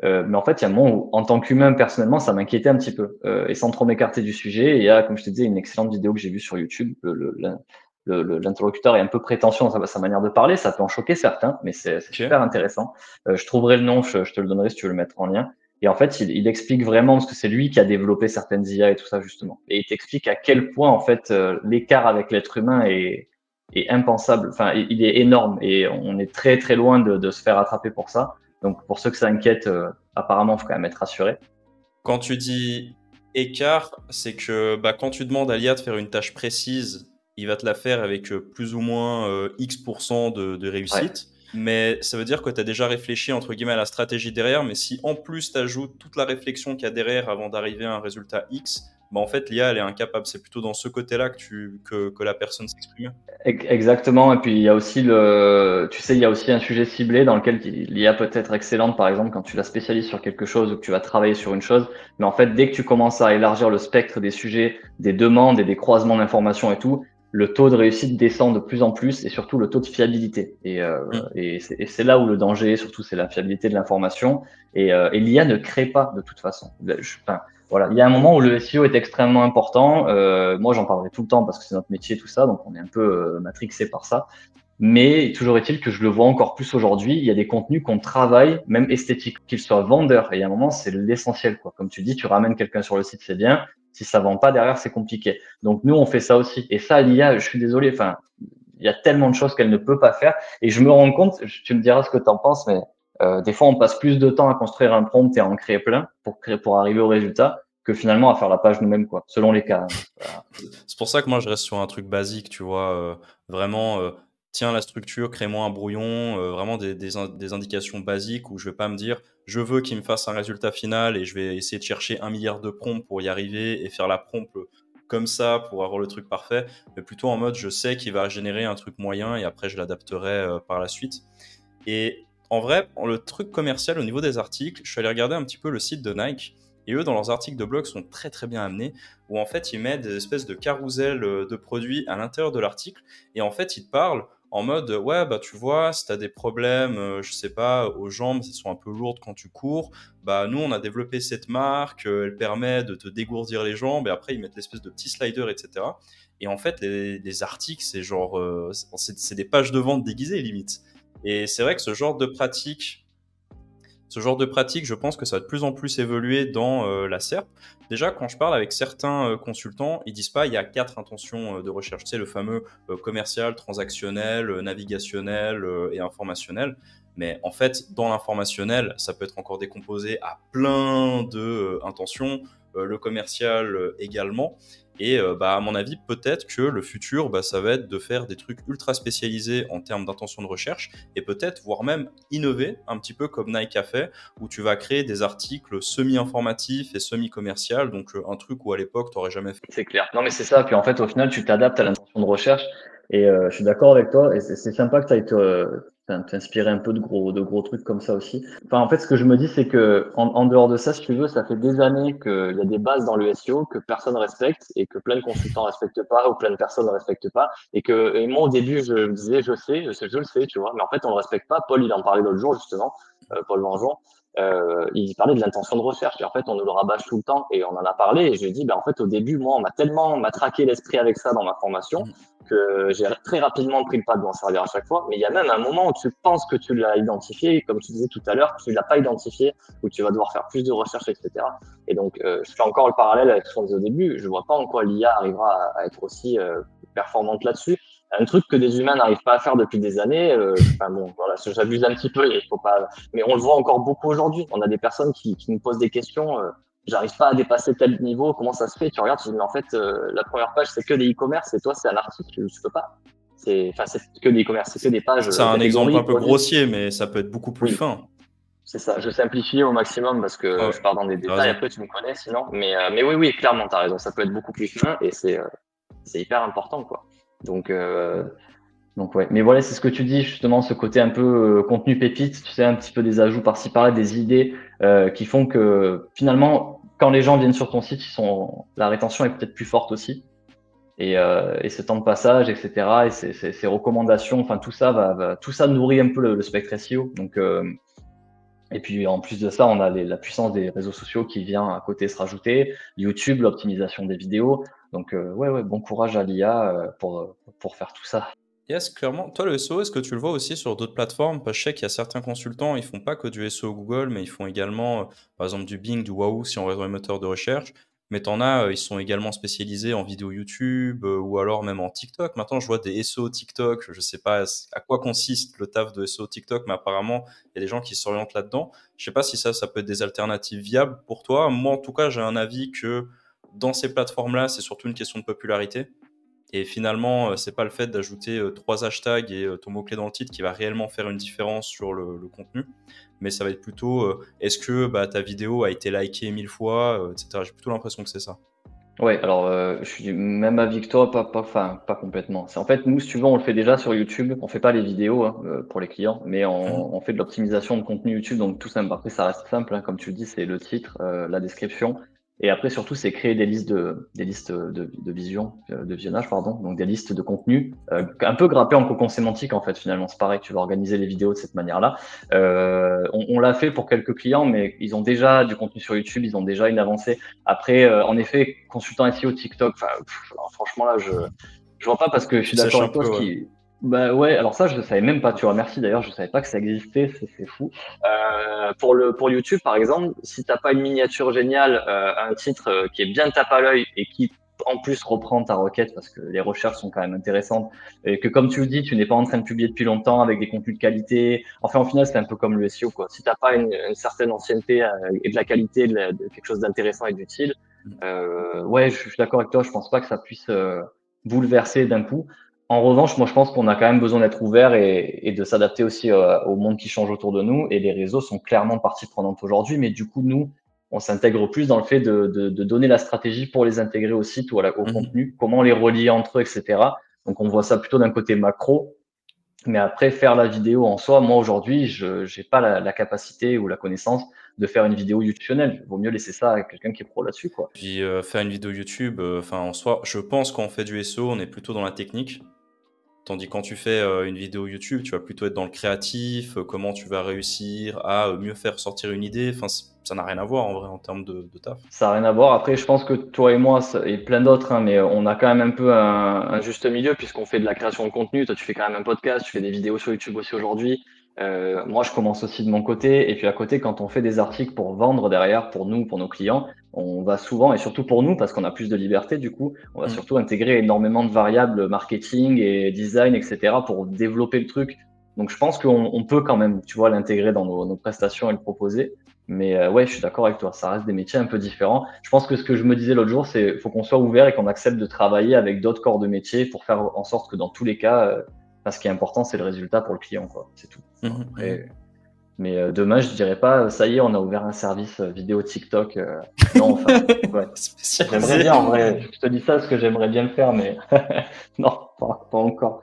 Euh, mais en fait, il y a un moment où, en tant qu'humain, personnellement, ça m'inquiétait un petit peu. Euh, et sans trop m'écarter du sujet, il y a, comme je te disais, une excellente vidéo que j'ai vue sur YouTube. L'interlocuteur est un peu prétentieux dans sa, manière de parler. Ça peut en choquer certains, mais c'est super intéressant. Euh, je trouverai le nom, je, je, te le donnerai si tu veux le mettre en lien. Et en fait, il, il explique vraiment, parce que c'est lui qui a développé certaines IA et tout ça, justement. Et il t'explique à quel point, en fait, euh, l'écart avec l'être humain est, est impensable. Enfin, il est énorme et on est très, très loin de, de se faire attraper pour ça. Donc pour ceux que ça inquiète, euh, apparemment, il faut quand même être rassuré. Quand tu dis écart, c'est que bah, quand tu demandes à l'IA de faire une tâche précise, il va te la faire avec euh, plus ou moins euh, X% de, de réussite. Mais ça veut dire que tu as déjà réfléchi entre guillemets à la stratégie derrière. Mais si en plus tu ajoutes toute la réflexion qu'il y a derrière avant d'arriver à un résultat X, bah, en fait, l'IA, elle est incapable. C'est plutôt dans ce côté-là que, tu, que, la personne s'exprime. Exactement. Et puis, il y a aussi le, tu sais, il y a aussi un sujet ciblé dans lequel l'IA peut être excellente, par exemple, quand tu la spécialises sur quelque chose ou que tu vas travailler sur une chose. Mais en fait, dès que tu commences à élargir le spectre des sujets, des demandes et des croisements d'informations et tout, le taux de réussite descend de plus en plus et surtout le taux de fiabilité. Et, euh, mm. et c'est là où le danger, surtout, c'est la fiabilité de l'information. Et, euh, et l'IA ne crée pas de toute façon. Je, enfin, voilà, il y a un moment où le SEO est extrêmement important. Euh, moi, j'en parlerai tout le temps parce que c'est notre métier, tout ça, donc on est un peu euh, matrixé par ça. Mais toujours est-il que je le vois encore plus aujourd'hui. Il y a des contenus qu'on travaille, même esthétiques, qu'ils soient vendeurs. Et il y a un moment, c'est l'essentiel, quoi. Comme tu dis, tu ramènes quelqu'un sur le site, c'est bien. Si ça vend pas derrière, c'est compliqué. Donc nous, on fait ça aussi. Et ça, l'IA, je suis désolé. Enfin, il y a tellement de choses qu'elle ne peut pas faire. Et je me rends compte, tu me diras ce que tu en penses, mais euh, des fois, on passe plus de temps à construire un prompt et à en créer plein pour arriver au résultat que finalement à faire la page nous-mêmes, quoi, selon les cas. C'est pour ça que moi, je reste sur un truc basique, tu vois, euh, vraiment. Euh, tiens la structure, crée-moi un brouillon, vraiment des, indications basiques où je vais pas me dire je veux qu'il me fasse un résultat final et je vais essayer de chercher un milliard de prompts pour y arriver et faire la prompt comme ça pour avoir le truc parfait, mais plutôt en mode je sais qu'il va générer un truc moyen et après je l'adapterai par la suite. Et en vrai, le truc commercial au niveau des articles, je suis allé regarder un petit peu le site de Nike. Et eux, dans leurs articles de blog, sont très très bien amenés, où en fait, ils mettent des espèces de carousels euh, de produits à l'intérieur de l'article, et en fait, ils parlent en mode, ouais, bah tu vois, si tu as des problèmes, euh, je sais pas, aux jambes, elles sont un peu lourdes quand tu cours, bah nous, on a développé cette marque, euh, elle permet de te dégourdir les jambes, et après, ils mettent l'espèce de petits sliders, etc. Et en fait, les, articles, c'est genre, c'est des pages de vente déguisées, limite. Et c'est vrai que ce genre de pratique, ce genre de pratique, je pense que ça va de plus en plus évoluer dans euh, la SERP. Déjà, quand je parle avec certains euh, consultants, ils disent pas il y a quatre intentions euh, de recherche. C'est le fameux commercial, transactionnel, navigationnel et informationnel. Mais en fait, dans l'informationnel, ça peut être encore décomposé à plein de intentions. le commercial également. Et euh, bah, à mon avis, peut-être que le futur, bah, ça va être de faire des trucs ultra spécialisés en termes d'intention de recherche et peut-être, voire même innover un petit peu comme Nike a fait, où tu vas créer des articles semi-informatifs et semi-commerciaux, donc euh, un truc où à l'époque, tu n'aurais jamais fait. C'est clair. Non, mais c'est ça. Puis en fait, au final, tu t'adaptes à l'intention de recherche. Et euh, je suis d'accord avec toi. Et c'est sympa que tu aies t'inspirer un peu de gros, de gros trucs comme ça aussi. Enfin, en fait, ce que je me dis, c'est que en, en, dehors de ça, si tu veux, ça fait des années qu'il y a des bases dans le SEO que personne respecte et que plein de consultants respectent pas ou plein de personnes ne respectent pas. Et que et moi, au début, je me disais, je sais, je je le sais, tu vois. Mais en fait, on ne respecte pas. Paul, il en parlait l'autre jour, justement, euh, Paul Mangeon. Euh, il parlait de l'intention de recherche et en fait on nous le rabâche tout le temps et on en a parlé et je lui ai dit ben en fait au début moi on m'a tellement matraqué l'esprit avec ça dans ma formation que j'ai très rapidement pris le pas de m'en servir à chaque fois. Mais il y a même un moment où tu penses que tu l'as identifié, comme tu disais tout à l'heure, tu l'as pas identifié, où tu vas devoir faire plus de recherches, etc. Et donc, euh, je fais encore le parallèle avec ce qu'on disait au début. Je vois pas en quoi l'IA arrivera à, être aussi euh, performante là-dessus. Un truc que des humains n'arrivent pas à faire depuis des années. Euh, enfin bon, voilà, j'abuse un petit peu, il faut pas. Mais on le voit encore beaucoup aujourd'hui. On a des personnes qui, qui nous posent des questions j'arrive pas à dépasser tel niveau, comment ça se fait? Tu regardes, tu dis, mais en fait, euh, la première page, c'est que des e-commerce et toi, c'est un article, tu peux pas. C'est, enfin, c'est que des e-commerce, c'est que des pages. C'est un exemple un peu grossier, mais ça peut être beaucoup plus fin. C'est ça, je simplifie au maximum parce que je pars dans des détails, après tu me connais sinon. Mais, euh, mais oui, oui, clairement, tu as raison, ça peut être beaucoup plus fin et c'est, euh, c'est hyper important, quoi. Donc, donc ouais, mais voilà, c'est ce que tu dis justement, ce côté un peu contenu pépite, tu sais, un petit peu des ajouts par-ci par-là, des idées qui font que finalement quand les gens viennent sur ton site, ils sont, la rétention est peut-être plus forte aussi. Et, euh, et ce temps de passage, etc. Et ces, ces, ces recommandations, enfin tout ça va, va, tout ça nourrit un peu le, le spectre SEO. Donc, euh, et puis en plus de ça, on a les, la puissance des réseaux sociaux qui vient à côté se rajouter, YouTube, l'optimisation des vidéos. Donc euh, ouais, ouais, bon courage à l'IA euh, pour, pour faire tout ça. Yes, clairement. Toi, le SEO, est-ce que tu le vois aussi sur d'autres plateformes? Parce que je sais qu'il y a certains consultants, ils font pas que du SEO Google, mais ils font également, euh, par exemple, du Bing, du Wahoo, si on reste dans les moteurs de recherche. Mais t'en as, euh, ils sont également spécialisés en vidéo YouTube euh, ou alors même en TikTok. Maintenant, je vois des SEO TikTok. Je sais pas à quoi consiste le taf de SEO TikTok, mais apparemment, il y a des gens qui s'orientent là-dedans. Je sais pas si ça, ça peut être des alternatives viables pour toi. Moi, en tout cas, j'ai un avis que dans ces plateformes-là, c'est surtout une question de popularité. Et finalement, euh, c'est pas le fait d'ajouter euh, trois hashtags et euh, ton mot-clé dans le titre qui va réellement faire une différence sur le, contenu, mais ça va être plutôt est-ce que bah, ta vidéo a été likée mille fois, etc. J'ai plutôt l'impression que c'est ça. Ouais, alors je suis même à Victor, pas, pas, enfin, pas complètement. En fait, nous, si tu veux, on le fait déjà sur YouTube. On fait pas les vidéos hein, pour les clients, mais on, mmh. on fait de l'optimisation de contenu YouTube, donc tout simple. Après, ça reste simple, hein, comme tu le dis, c'est le titre, la description Et après, surtout, c'est créer des listes de, des listes de, de vision, euh, de visionnage, pardon. Donc, des listes de contenu, euh, un peu grappé en cocon sémantique, en fait, finalement. C'est pareil, tu vas organiser les vidéos de cette manière-là. Euh, on, on l'a fait pour quelques clients, mais ils ont déjà du contenu sur YouTube, ils ont déjà une avancée. Après, euh, en effet, consultant SEO TikTok, franchement, là, je, je vois pas parce que je suis d'accord avec toi, qui, bah ouais, alors ça je ne savais même pas, tu vois, merci d'ailleurs, je ne savais pas que ça existait, c'est fou. Euh, pour, le, pour YouTube par exemple, si t'as pas une miniature géniale, euh, un titre euh, qui est bien tape à l'œil et qui en plus reprend ta requête parce que les recherches sont quand même intéressantes et que comme tu le dis, tu n'es pas en train de publier depuis longtemps avec des contenus de qualité. Enfin, au final, c'est un peu comme le SEO quoi. Si t'as pas une, certaine ancienneté euh, et de la qualité, de, quelque chose d'intéressant et d'utile, euh, ouais, je suis d'accord avec toi. Je pense pas que ça puisse bouleverser d'un coup. En revanche, moi, je pense qu'on a quand même besoin d'être ouvert et, de s'adapter aussi euh, au monde qui change autour de nous. Et les réseaux sont clairement partie prenante aujourd'hui. Mais du coup, nous, on s'intègre plus dans le fait de, donner la stratégie pour les intégrer au site ou au contenu, comment les relier entre eux, etc. Donc, on voit ça plutôt d'un côté macro. Mais après, faire la vidéo en soi, moi, aujourd'hui, je n'ai pas la, capacité ou la connaissance de faire une vidéo YouTube. Il vaut mieux laisser ça à quelqu'un qui est pro là-dessus. Quoi. Puis euh, faire une vidéo YouTube, euh, en soi, je pense qu'on fait du SEO, on est plutôt dans la technique. Tandis quand tu fais euh, une vidéo YouTube, tu vas plutôt être dans le créatif, euh, comment tu vas réussir à euh, mieux faire sortir une idée. Enfin, ça n'a rien à voir en vrai en termes de, taf. Ça n'a rien à voir. Après, je pense que toi et moi, et plein d'autres, hein, mais on a quand même un peu un, juste milieu puisqu'on fait de la création de contenu. Toi, tu fais quand même un podcast, tu fais des vidéos sur YouTube aussi aujourd'hui. Moi, je commence aussi de mon côté. Et puis à côté, quand on fait des articles pour vendre derrière, pour nous, pour nos clients, on va souvent, et surtout pour nous, parce qu'on a plus de liberté du coup, on va mm. surtout intégrer énormément de variables marketing et design, etc. pour développer le truc. Donc je pense qu'on peut quand même, tu vois, l'intégrer dans nos, prestations et le proposer. Mais euh, ouais, je suis d'accord avec toi, ça reste des métiers un peu différents. Je pense que ce que je me disais l'autre jour, c'est faut qu'on soit ouvert et qu'on accepte de travailler avec d'autres corps de métier pour faire en sorte que dans tous les cas, euh, ce qui est important, c'est le résultat pour le client, quoi. C'est tout. Mm-hmm. Mais euh, demain, je dirais pas, ça y est, on a ouvert un service euh, vidéo TikTok. Euh, non, enfin, ouais. j'aimerais bien, en vrai. Je te dis ça parce que j'aimerais bien le faire, mais non, pas, encore.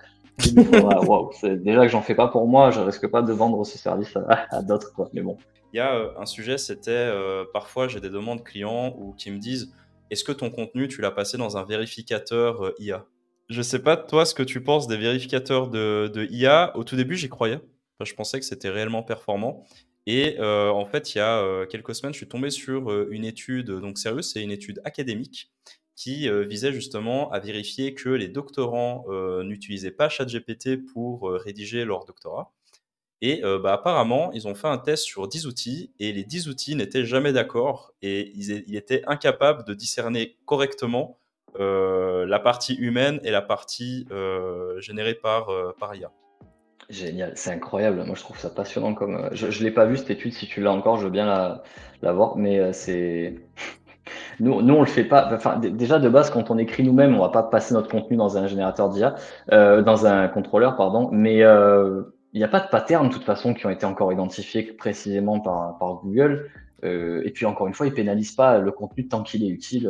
wow, déjà que j'en fais pas pour moi, je risque pas de vendre ce service à, d'autres, quoi. Mais bon. Il y a un sujet, c'était parfois j'ai des demandes clients ou qui me disent est-ce que ton contenu tu l'as passé dans un vérificateur IA Je sais pas toi ce que tu penses des vérificateurs de, IA. Au tout début, j'y croyais je pensais que c'était réellement performant. Et euh, en fait, il y a euh, quelques semaines, je suis tombé sur euh, une étude, donc sérieuse, c'est une étude académique qui visait justement à vérifier que les doctorants n'utilisaient pas ChatGPT pour rédiger leur doctorat. Et bah, apparemment, ils ont fait un test sur 10 outils et les 10 outils n'étaient jamais d'accord et ils, étaient incapables de discerner correctement la partie humaine et la partie générée par, par IA. Génial, c'est incroyable. Moi, je trouve ça passionnant. Comme euh, je, ne l'ai pas vu cette étude. Si tu l'as encore, je veux bien la, voir. Mais euh, c'est nous, nous, on le fait pas. Déjà de base, quand on écrit nous-mêmes, on va pas passer notre contenu dans un générateur d'IA, euh, dans un contrôleur, pardon. Mais il n'y a pas de pattern de toute façon qui ont été encore identifiés précisément par Google. et puis encore une fois, ils pénalisent pas le contenu tant qu'il est utile.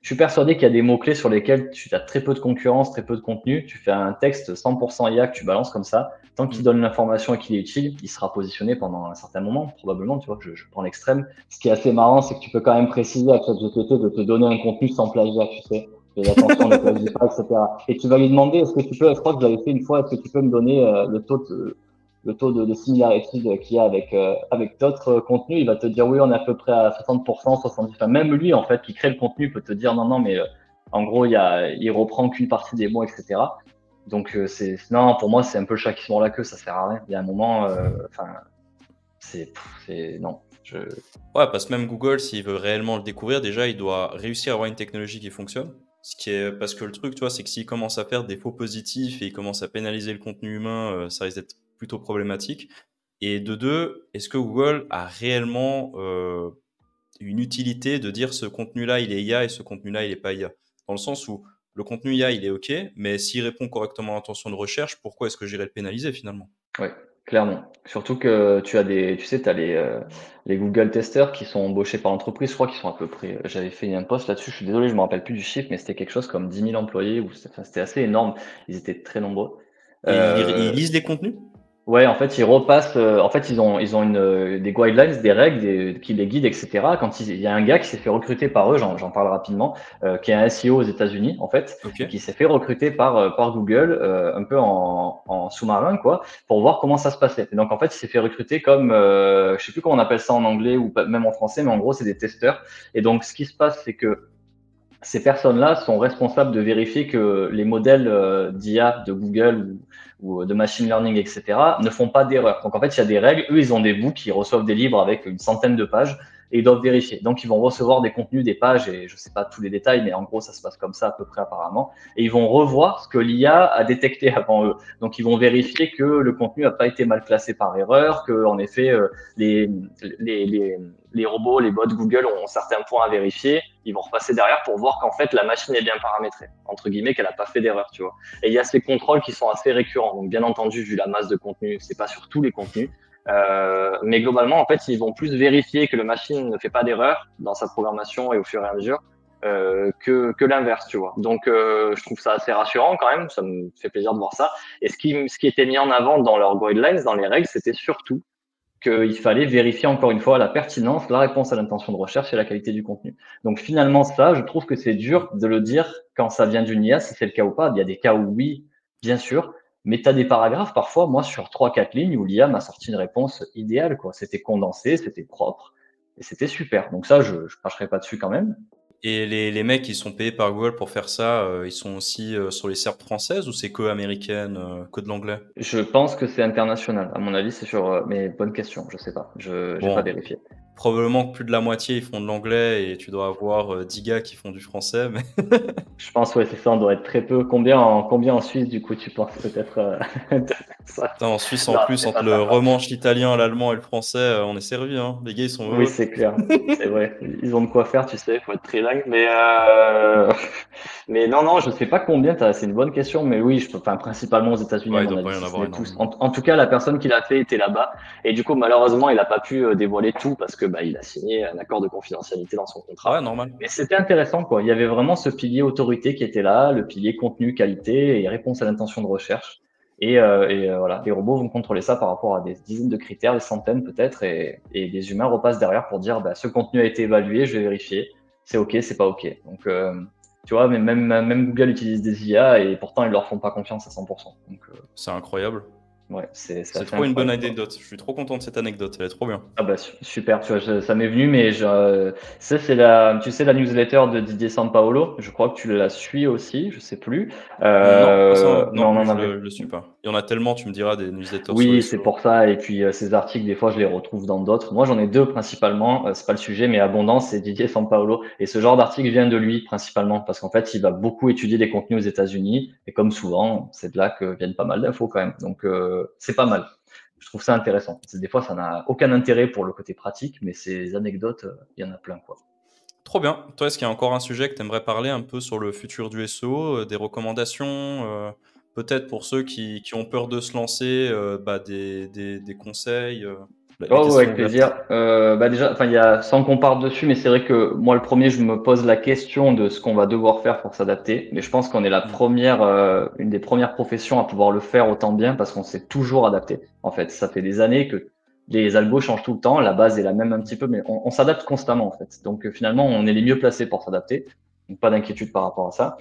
Je suis persuadé qu'il y a des mots-clés sur lesquels tu as très peu de concurrence, très peu de contenu. Tu fais un texte 100% IA que tu balances comme ça. Tant qu'il mm. donne l'information et qu'il est utile, il sera positionné pendant un certain moment, probablement. Tu vois, je, je prends l'extrême. Ce qui est assez marrant, c'est que tu peux quand même préciser à ChatGPT de te donner un contenu sans plagiat, tu sais. Fais attention, ne plagie pas, etc. Et tu vas lui demander, est-ce que tu peux, je crois que j'avais fait une fois, est-ce que tu peux me donner euh, le taux de, le taux de, similarité qu'il y a avec, euh, avec d'autres contenus, il va te dire oui, on est à peu près à 60%, 70%. même lui, en fait, qui crée le contenu, peut te dire non, non, mais euh, en gros, il, y reprend qu'une partie des mots, etc. Donc, euh, c'est non, pour moi, c'est un peu le chat qui se mord la queue, ça sert à rien. Il y a un moment, enfin, c'est non. Je... Ouais, parce que même Google, s'il veut réellement le découvrir, déjà, il doit réussir à avoir une technologie qui fonctionne. Ce qui est parce que le truc, tu vois, c'est que s'il commence à faire des faux positifs et il commence à pénaliser le contenu humain, ça risque d'être plutôt problématique. Et de deux, est-ce que Google a réellement euh, une utilité de dire ce contenu-là, il est IA et ce contenu-là, il n'est pas IA Dans le sens où le contenu IA, il est OK, mais s'il répond correctement à l'intention de recherche, pourquoi est-ce que j'irais le pénaliser finalement? Oui, clairement. Surtout que tu as des, tu sais, tu as les, euh, les Google testeurs qui sont embauchés par l'entreprise, je crois qu'ils sont à peu près, j'avais fait un post là-dessus, je suis désolé, je me rappelle plus du chiffre, mais c'était quelque chose comme 10 000 employés, ou c'était assez énorme, ils étaient très nombreux. ils lisent les contenus? Ouais, en fait, ils repassent. Euh, en fait, ils ont, ils ont une, euh, des guidelines, des règles qui les guident, etc. Quand il, y a un gars qui s'est fait recruter par eux, j'en parle rapidement, euh, qui est un SEO aux États-Unis, en fait, qui s'est fait recruter par, par Google, un peu en, en sous-marin, quoi, pour voir comment ça se passait. Et donc, en fait, il s'est fait recruter comme, je sais plus comment on appelle ça en anglais ou même en français, mais en gros, c'est des testeurs. Et donc, ce qui se passe, c'est que ces personnes-là sont responsables de vérifier que les modèles d'IA de Google ou ou de machine learning, etc., ne font pas d'erreur. Donc en fait, il y a des règles. Eux, ils ont des books, ils reçoivent des livres avec une centaine de pages et ils doivent vérifier. Donc ils vont recevoir des contenus, des pages, et je ne sais pas tous les détails, mais en gros, ça se passe comme ça à peu près apparemment. Et ils vont revoir ce que l'IA a détecté avant eux. Donc ils vont vérifier que le contenu n'a pas été mal classé par erreur, que en effet euh, les, les, les, les robots, les bots Google ont certains points à vérifier. Ils vont repasser derrière pour voir qu'en fait la machine est bien paramétrée, entre guillemets, qu'elle n'a pas fait d'erreur, tu vois. Et il y a ces contrôles qui sont assez récurrents. Donc bien entendu, vu la masse de contenu, c'est pas sur tous les contenus, euh, mais globalement, en fait, ils vont plus vérifier que la machine ne fait pas d'erreur dans sa programmation et au fur et à mesure euh, que, que l'inverse, tu vois. Donc, euh, je trouve ça assez rassurant quand même. Ça me fait plaisir de voir ça. Et ce qui, ce qui était mis en avant dans leurs guidelines, dans les règles, c'était surtout qu'il fallait vérifier encore une fois la pertinence, la réponse à l'intention de recherche et la qualité du contenu. Donc finalement, ça, je trouve que c'est dur de le dire quand ça vient d'une IA, si c'est le cas ou pas. Il y a des cas où oui, bien sûr, mais tu as des paragraphes, parfois, moi, sur 3-4 lignes, où l'IA m'a sorti une réponse idéale. quoi. C'était condensé, c'était propre, et c'était super. Donc ça, je ne cracherai pas dessus quand même. Et les, les, mecs qui sont payés par Google pour faire ça, euh, ils sont aussi euh, sur les serpes françaises ou c'est que américaine, euh, que de l'anglais? Je pense que c'est international. À mon avis, c'est sur. mais bonne question, je sais pas. Je n'ai pas vérifié probablement que plus de la moitié ils font de l'anglais et tu dois avoir 10 gars qui font du français. Mais... je pense, ouais, c'est ça, on doit être très peu. Combien en, combien en Suisse, du coup, tu penses peut-être ça? En Suisse, en plus, entre le romanche italien, l'allemand et le français, on est servi. Hein. Les gars, ils sont. Oui, c'est clair. c'est vrai. Ils ont de quoi faire, tu sais, il faut être très. Mais, euh... mais non, non, je sais pas combien, c'est une bonne question, mais oui, je... enfin, principalement aux États-Unis. en, en, tout cas, la personne qui l'a fait était là-bas. Et du coup, malheureusement, il n'a pas pu dévoiler tout parce que bah, il a signé un accord de confidentialité dans son contrat. Ouais, normal. Mais c'était intéressant, quoi. Il y avait vraiment ce pilier autorité qui était là, le pilier contenu, qualité et réponse à l'intention de recherche. Et, euh, et euh, voilà, les robots vont contrôler ça par rapport à des dizaines de critères, des centaines peut-être, et, et des humains repassent derrière pour dire bah, ce contenu a été évalué, je vais vérifier, c'est ok, c'est pas ok. Donc euh, tu vois, mais même, même Google utilise des IA et pourtant ils leur font pas confiance à 100%. Donc c'est incroyable. Ouais, c'est trop une bonne anecdote. Je suis trop content de cette anecdote. Elle est trop bien. Ah bah super. Tu vois, ça m'est venu, mais je, ça c'est la, tu sais la newsletter de Didier Paolo. Je crois que tu la suis aussi. Je sais plus. Euh, non, non, non, je, le, suis pas. Il y en a tellement. Tu me diras des newsletters. Oui, c'est pour ça. Et puis euh, ces articles, des fois, je les retrouve dans d'autres. Moi, j'en ai deux principalement. Euh, c'est pas le sujet, mais Abondance, c'est Didier Paolo. Et ce genre d'article vient de lui principalement parce qu'en fait, il va beaucoup étudier des contenus aux États-Unis. Et comme souvent, c'est de là que viennent pas mal d'infos quand même. Donc c'est pas mal. Je trouve ça intéressant. Des fois, ça n'a aucun intérêt pour le côté pratique, mais ces anecdotes, euh, il y en a plein. Quoi. Trop bien. Toi, est-ce qu'il y a encore un sujet que tu aimerais parler un peu sur le futur du SEO, euh, des recommandations euh, Peut-être pour ceux qui, ont peur de se lancer, bah, des, des, conseils Oh, avec plaisir. Euh, bah déjà, enfin, il y a, sans qu'on parte dessus, mais c'est vrai que moi, le premier, je me pose la question de ce qu'on va devoir faire pour s'adapter. Mais je pense qu'on est la mm. première, euh, une des premières professions à pouvoir le faire autant bien parce qu'on s'est toujours adapté. En fait, ça fait des années que les algos changent tout le temps. La base est la même un petit peu, mais on, on s'adapte constamment, en fait. Donc, euh, finalement, on est les mieux placés pour s'adapter. Donc, pas d'inquiétude par rapport à ça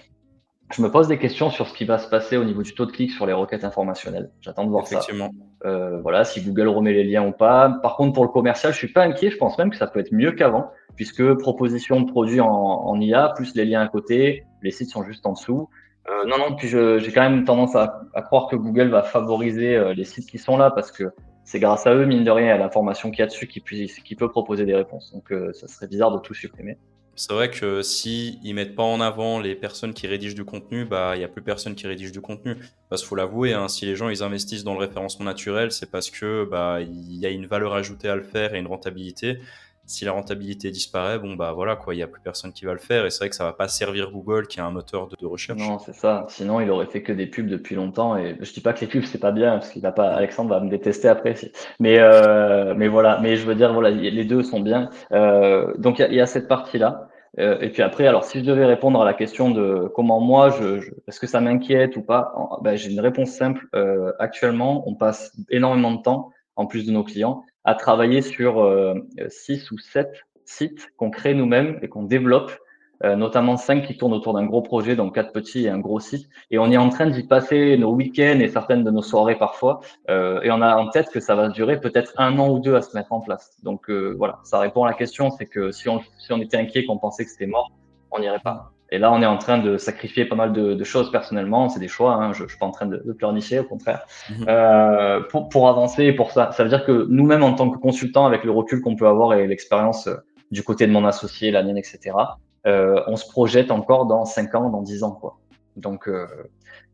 je me pose des questions sur ce qui va se passer au niveau du taux de clic sur les requêtes informationnelles. J'attends de voir Effectivement. ça. Euh, voilà, si Google remet les liens ou pas. Par contre, pour le commercial, je suis pas inquiet. Je pense même que ça peut être mieux qu'avant, puisque proposition de produits en, IA plus les liens à côté, les sites sont juste en dessous. Euh, non, non. Puis j'ai quand même tendance à, croire que Google va favoriser euh, les sites qui sont là parce que c'est grâce à eux, mine de rien, à l'information qu'il y a dessus qui, qui peut proposer des réponses. Donc, ça serait bizarre de tout supprimer. C'est vrai que s'ils ne mettent pas en avant les personnes qui rédigent du contenu, bah il n'y a plus personne qui rédige du contenu. Parce qu'il faut l'avouer, hein, si les gens ils investissent dans le référencement naturel, c'est parce que bah il y a une valeur ajoutée à le faire et une rentabilité. Si la rentabilité disparaît, bon bah voilà quoi, il n'y a plus personne qui va le faire et c'est vrai que ça va pas servir Google qui est un moteur de, recherche. Non, c'est ça. Sinon, il aurait fait que des pubs depuis longtemps et je dis pas que les pubs c'est pas bien parce qu'il va pas Alexandre va me détester après. Mais euh, mais voilà, mais je veux dire voilà, les deux sont bien. Euh, donc il y, y, a cette partie là. Et puis après, alors si je devais répondre à la question de comment moi, je, est-ce que ça m'inquiète ou pas, ben, j'ai une réponse simple. actuellement, on passe énormément de temps, en plus de nos clients, à travailler sur six ou sept sites qu'on crée nous-mêmes et qu'on développe euh, notamment cinq qui tournent autour d'un gros projet, donc quatre petits et un gros site. Et on est en train d'y passer nos week-ends et certaines de nos soirées parfois. Euh, et on a en tête que ça va durer peut-être un an ou deux à se mettre en place. Donc euh, voilà, ça répond à la question, c'est que si on, si on était inquiet, qu'on pensait que c'était mort, on n'irait pas. Et là, on est en train de sacrifier pas mal de, de choses personnellement. C'est des choix. Hein. Je, je suis pas en train de, de pleurnicher, au contraire. Mhm. Euh, pour, pour avancer, pour ça, ça veut dire que nous-mêmes, en tant que consultants, avec le recul qu'on peut avoir et l'expérience du côté de mon associé, la mienne, etc., euh, on se projette encore dans 5 ans, dans 10 ans. Quoi. Donc euh,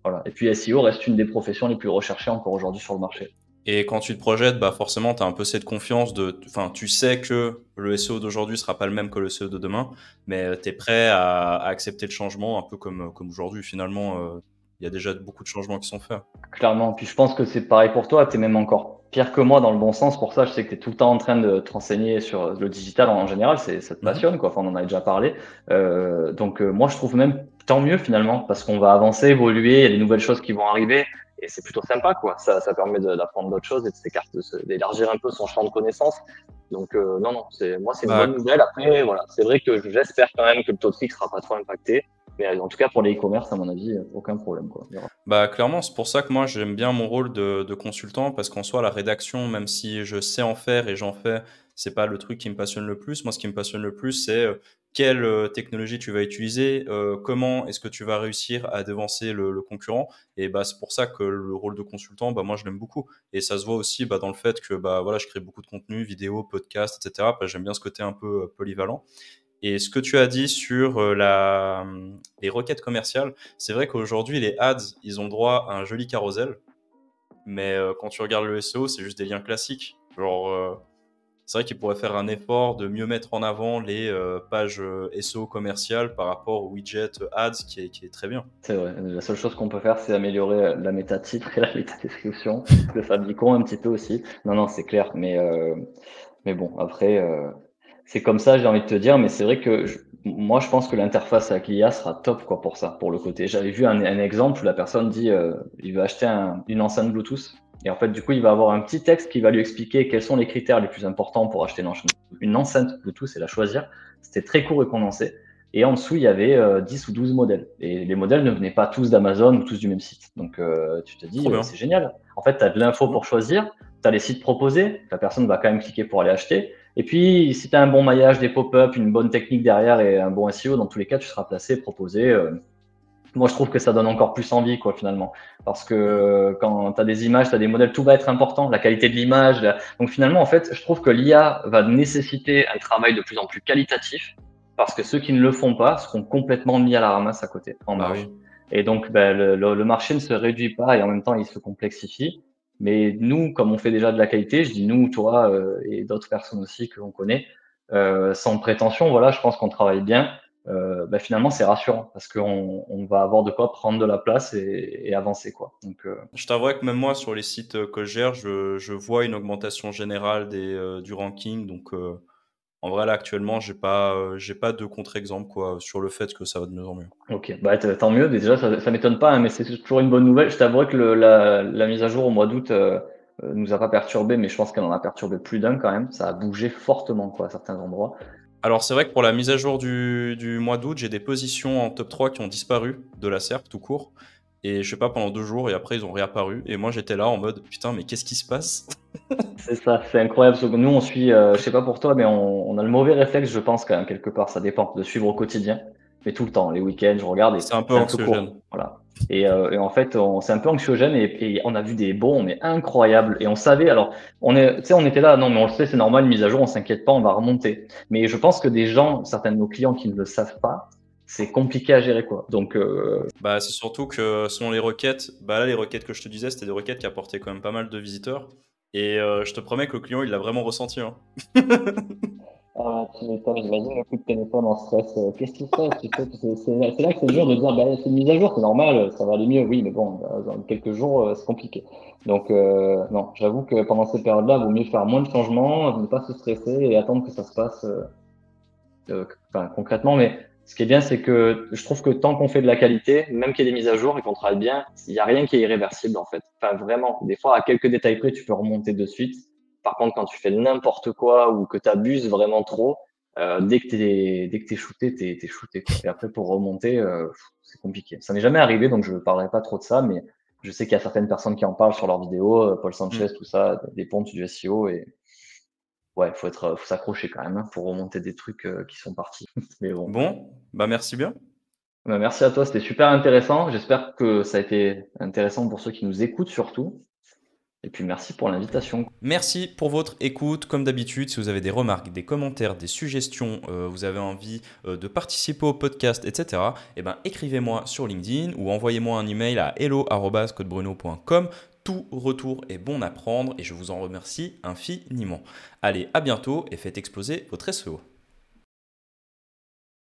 voilà. Et puis SEO reste une des professions les plus recherchées encore aujourd'hui sur le marché. Et quand tu te projettes, bah forcément, tu as un peu cette confiance de. Enfin, tu sais que le SEO d'aujourd'hui sera pas le même que le SEO de demain, mais tu es prêt à, accepter le changement, un peu comme, comme aujourd'hui. Finalement, euh, il y a déjà beaucoup de changements qui sont faits. Clairement. Puis je pense que c'est pareil pour toi. Tu es même encore pire que moi dans le bon sens. Pour ça, je sais que tu es tout le temps en train de te renseigner sur le digital en, général. C'est, ça te mhm. passionne, quoi. Enfin, on en a déjà parlé. Euh, donc, euh, moi, je trouve même tant mieux finalement parce qu'on va avancer, évoluer. Il y a des nouvelles choses qui vont arriver et c'est plutôt sympa, quoi. Ça, ça permet d'apprendre d'autres choses et de s'écarter, d'élargir un peu son champ de connaissances. Donc, euh, non, non, c'est, moi, c'est une bonne nouvelle. Après, voilà, c'est vrai que j'espère quand même que le taux de clic sera pas trop impacté. Mais en tout cas, pour les e-commerce, à mon avis, aucun problème. Quoi. Bah, clairement, c'est pour ça que moi, j'aime bien mon rôle de, consultant, parce qu'en soi, la rédaction, même si je sais en faire et j'en fais, c'est pas le truc qui me passionne le plus. Moi, ce qui me passionne le plus, c'est euh, quelle euh, technologie tu vas utiliser, euh, comment est-ce que tu vas réussir à devancer le, le concurrent. Et bah, c'est pour ça que le rôle de consultant, bah, moi, je l'aime beaucoup. Et ça se voit aussi bah, dans le fait que bah, voilà, je crée beaucoup de contenu, vidéos, podcasts, etc. Bah, j'aime bien ce côté un peu polyvalent. Et ce que tu as dit sur euh, la, les requêtes commerciales, c'est vrai qu'aujourd'hui, les ads, ils ont droit à un joli carrousel. Mais euh, quand tu regardes le SEO, c'est juste des liens classiques. Genre, euh, c'est vrai qu'ils pourraient faire un effort de mieux mettre en avant les pages SEO commerciales par rapport au widget ads qui est, qui est très bien. C'est vrai. La seule chose qu'on peut faire, c'est améliorer la méta-titre et la méta-description, le fabricant un petit peu aussi. Non, non, c'est clair. Mais, mais bon, après c'est comme ça, j'ai envie de te dire, mais c'est vrai que moi, je pense que l'interface avec l'IA sera top quoi pour ça, pour le côté. J'avais vu un, exemple où la personne dit, euh, il veut acheter une enceinte Bluetooth, et en fait, du coup, il va avoir un petit texte qui va lui expliquer quels sont les critères les plus importants pour acheter une enceinte Bluetooth et la choisir. C'était très court et condensé. Et en dessous, il y avait 10 euh, ou 12 modèles. Et les modèles ne venaient pas tous d'Amazon ou tous du même site. Donc, euh, tu te dis, c'est génial. En fait, tu as de l'info pour choisir, tu as les sites proposés, la personne va quand même cliquer pour aller acheter. Et puis, si tu as un bon maillage, des pop-up, une bonne technique derrière et un bon SEO, dans tous les cas, tu seras placé, proposé. Euh. moi, je trouve que ça donne encore plus envie, quoi, finalement. Parce que quand tu as des images, tu as des modèles, tout va être important, la qualité de l'image. Donc, finalement, en fait, je trouve que l'IA va nécessiter un travail de plus en plus qualitatif parce que ceux qui ne le font pas seront complètement mis à la ramasse à côté, en bah marge. Et donc, ben, le, le, marché ne se réduit pas et en même temps, il se complexifie. Mais nous, comme on fait déjà de la qualité, je dis nous, toi euh, et d'autres personnes aussi que l'on connaît, euh, sans prétention, voilà, je pense qu'on travaille bien. Euh, bah, finalement, c'est rassurant parce qu'on on va avoir de quoi prendre de la place et, et avancer. Quoi. Donc, euh... Je t'avoue que même moi, sur les sites que je gère, je, je vois une augmentation générale des, euh, du ranking. Donc, euh, en vrai, là, actuellement, j'ai pas, euh, j'ai pas de contre-exemple quoi, sur le fait que ça va de mieux en mieux. Ok, bah, tant mieux. Déjà, ça, ça m'étonne pas, hein, mais c'est toujours une bonne nouvelle. Je t'avouerai que le, la, la, mise à jour au mois d'août euh, euh, nous a pas perturbé, mais je pense qu'elle en a perturbé plus d'un quand même. Ça a bougé fortement quoi, à certains endroits. Alors, c'est vrai que pour la mise à jour du, du mois d'août, j'ai des positions en top 3 qui ont disparu de la SERP tout court. Et je sais pas, pendant deux jours, et après, ils ont réapparu. Et moi, j'étais là en mode, putain, mais qu'est-ce qui se passe? C'est ça, c'est incroyable. Nous, on suit, euh, je sais pas pour toi, mais on, on, a le mauvais réflexe, je pense, quand même, quelque part. Ça dépend de suivre au quotidien. Mais tout le temps, les week-ends, je regarde. C'est un peu anxiogène. Voilà. Et, euh, et, en fait, c'est un peu anxiogène et, et, on a vu des bons, mais incroyables. Et on savait, alors, on est, tu sais, on était là, non, mais on le sait, c'est normal, une mise à jour, on s'inquiète pas, on va remonter. Mais je pense que des gens, certains de nos clients qui ne le savent pas, c'est compliqué à gérer quoi. Donc euh... bah c'est surtout que selon les requêtes, bah là les requêtes que je te disais, c'était des requêtes qui apportaient quand même pas mal de visiteurs et euh, je te promets que le client il l'a vraiment ressenti. Hein. ah tu m'étonnes, j'imagine le coup de téléphone en stress. Euh, qu'est-ce qui se passe? C'est là que c'est dur de dire bah c'est une mise à jour, c'est normal, ça va aller mieux. Oui, mais bon, dans quelques jours euh, c'est compliqué. Donc euh, non, j'avoue que pendant ces périodes-là, il vaut mieux faire moins de changements, ne pas se stresser et attendre que ça se passe enfin, concrètement, mais ce qui est bien, c'est que je trouve que tant qu'on fait de la qualité, même qu'il y ait des mises à jour et qu'on travaille bien, il n'y a rien qui est irréversible en fait. Enfin, vraiment, des fois, à quelques détails près, tu peux remonter de suite. Par contre, quand tu fais n'importe quoi ou que tu abuses vraiment trop, euh, dès que t'es dès que t'es shooté, t'es es shooté. Quoi. Et après, pour remonter, euh, c'est compliqué. Ça n'est jamais arrivé, donc je ne parlerai pas trop de ça, mais je sais qu'il y a certaines personnes qui en parlent sur leurs vidéos, euh, Paul Sanchez, mm. tout ça, des pontes du SEO et ouais, faut être, faut s'accrocher quand même hein, pour remonter des trucs euh, qui sont partis. Mais bon. Bon, bah merci bien. Bah, merci à toi, c'était super intéressant. J'espère que ça a été intéressant pour ceux qui nous écoutent surtout. Et puis merci pour l'invitation. Merci pour votre écoute. Comme d'habitude, si vous avez des remarques, des commentaires, des suggestions, euh, vous avez envie euh, de participer au podcast, etc., eh ben, écrivez-moi sur LinkedIn ou envoyez-moi un email à hello.codebruno.com. Tout retour est bon à prendre et je vous en remercie infiniment. Allez, à bientôt et faites exploser votre SEO.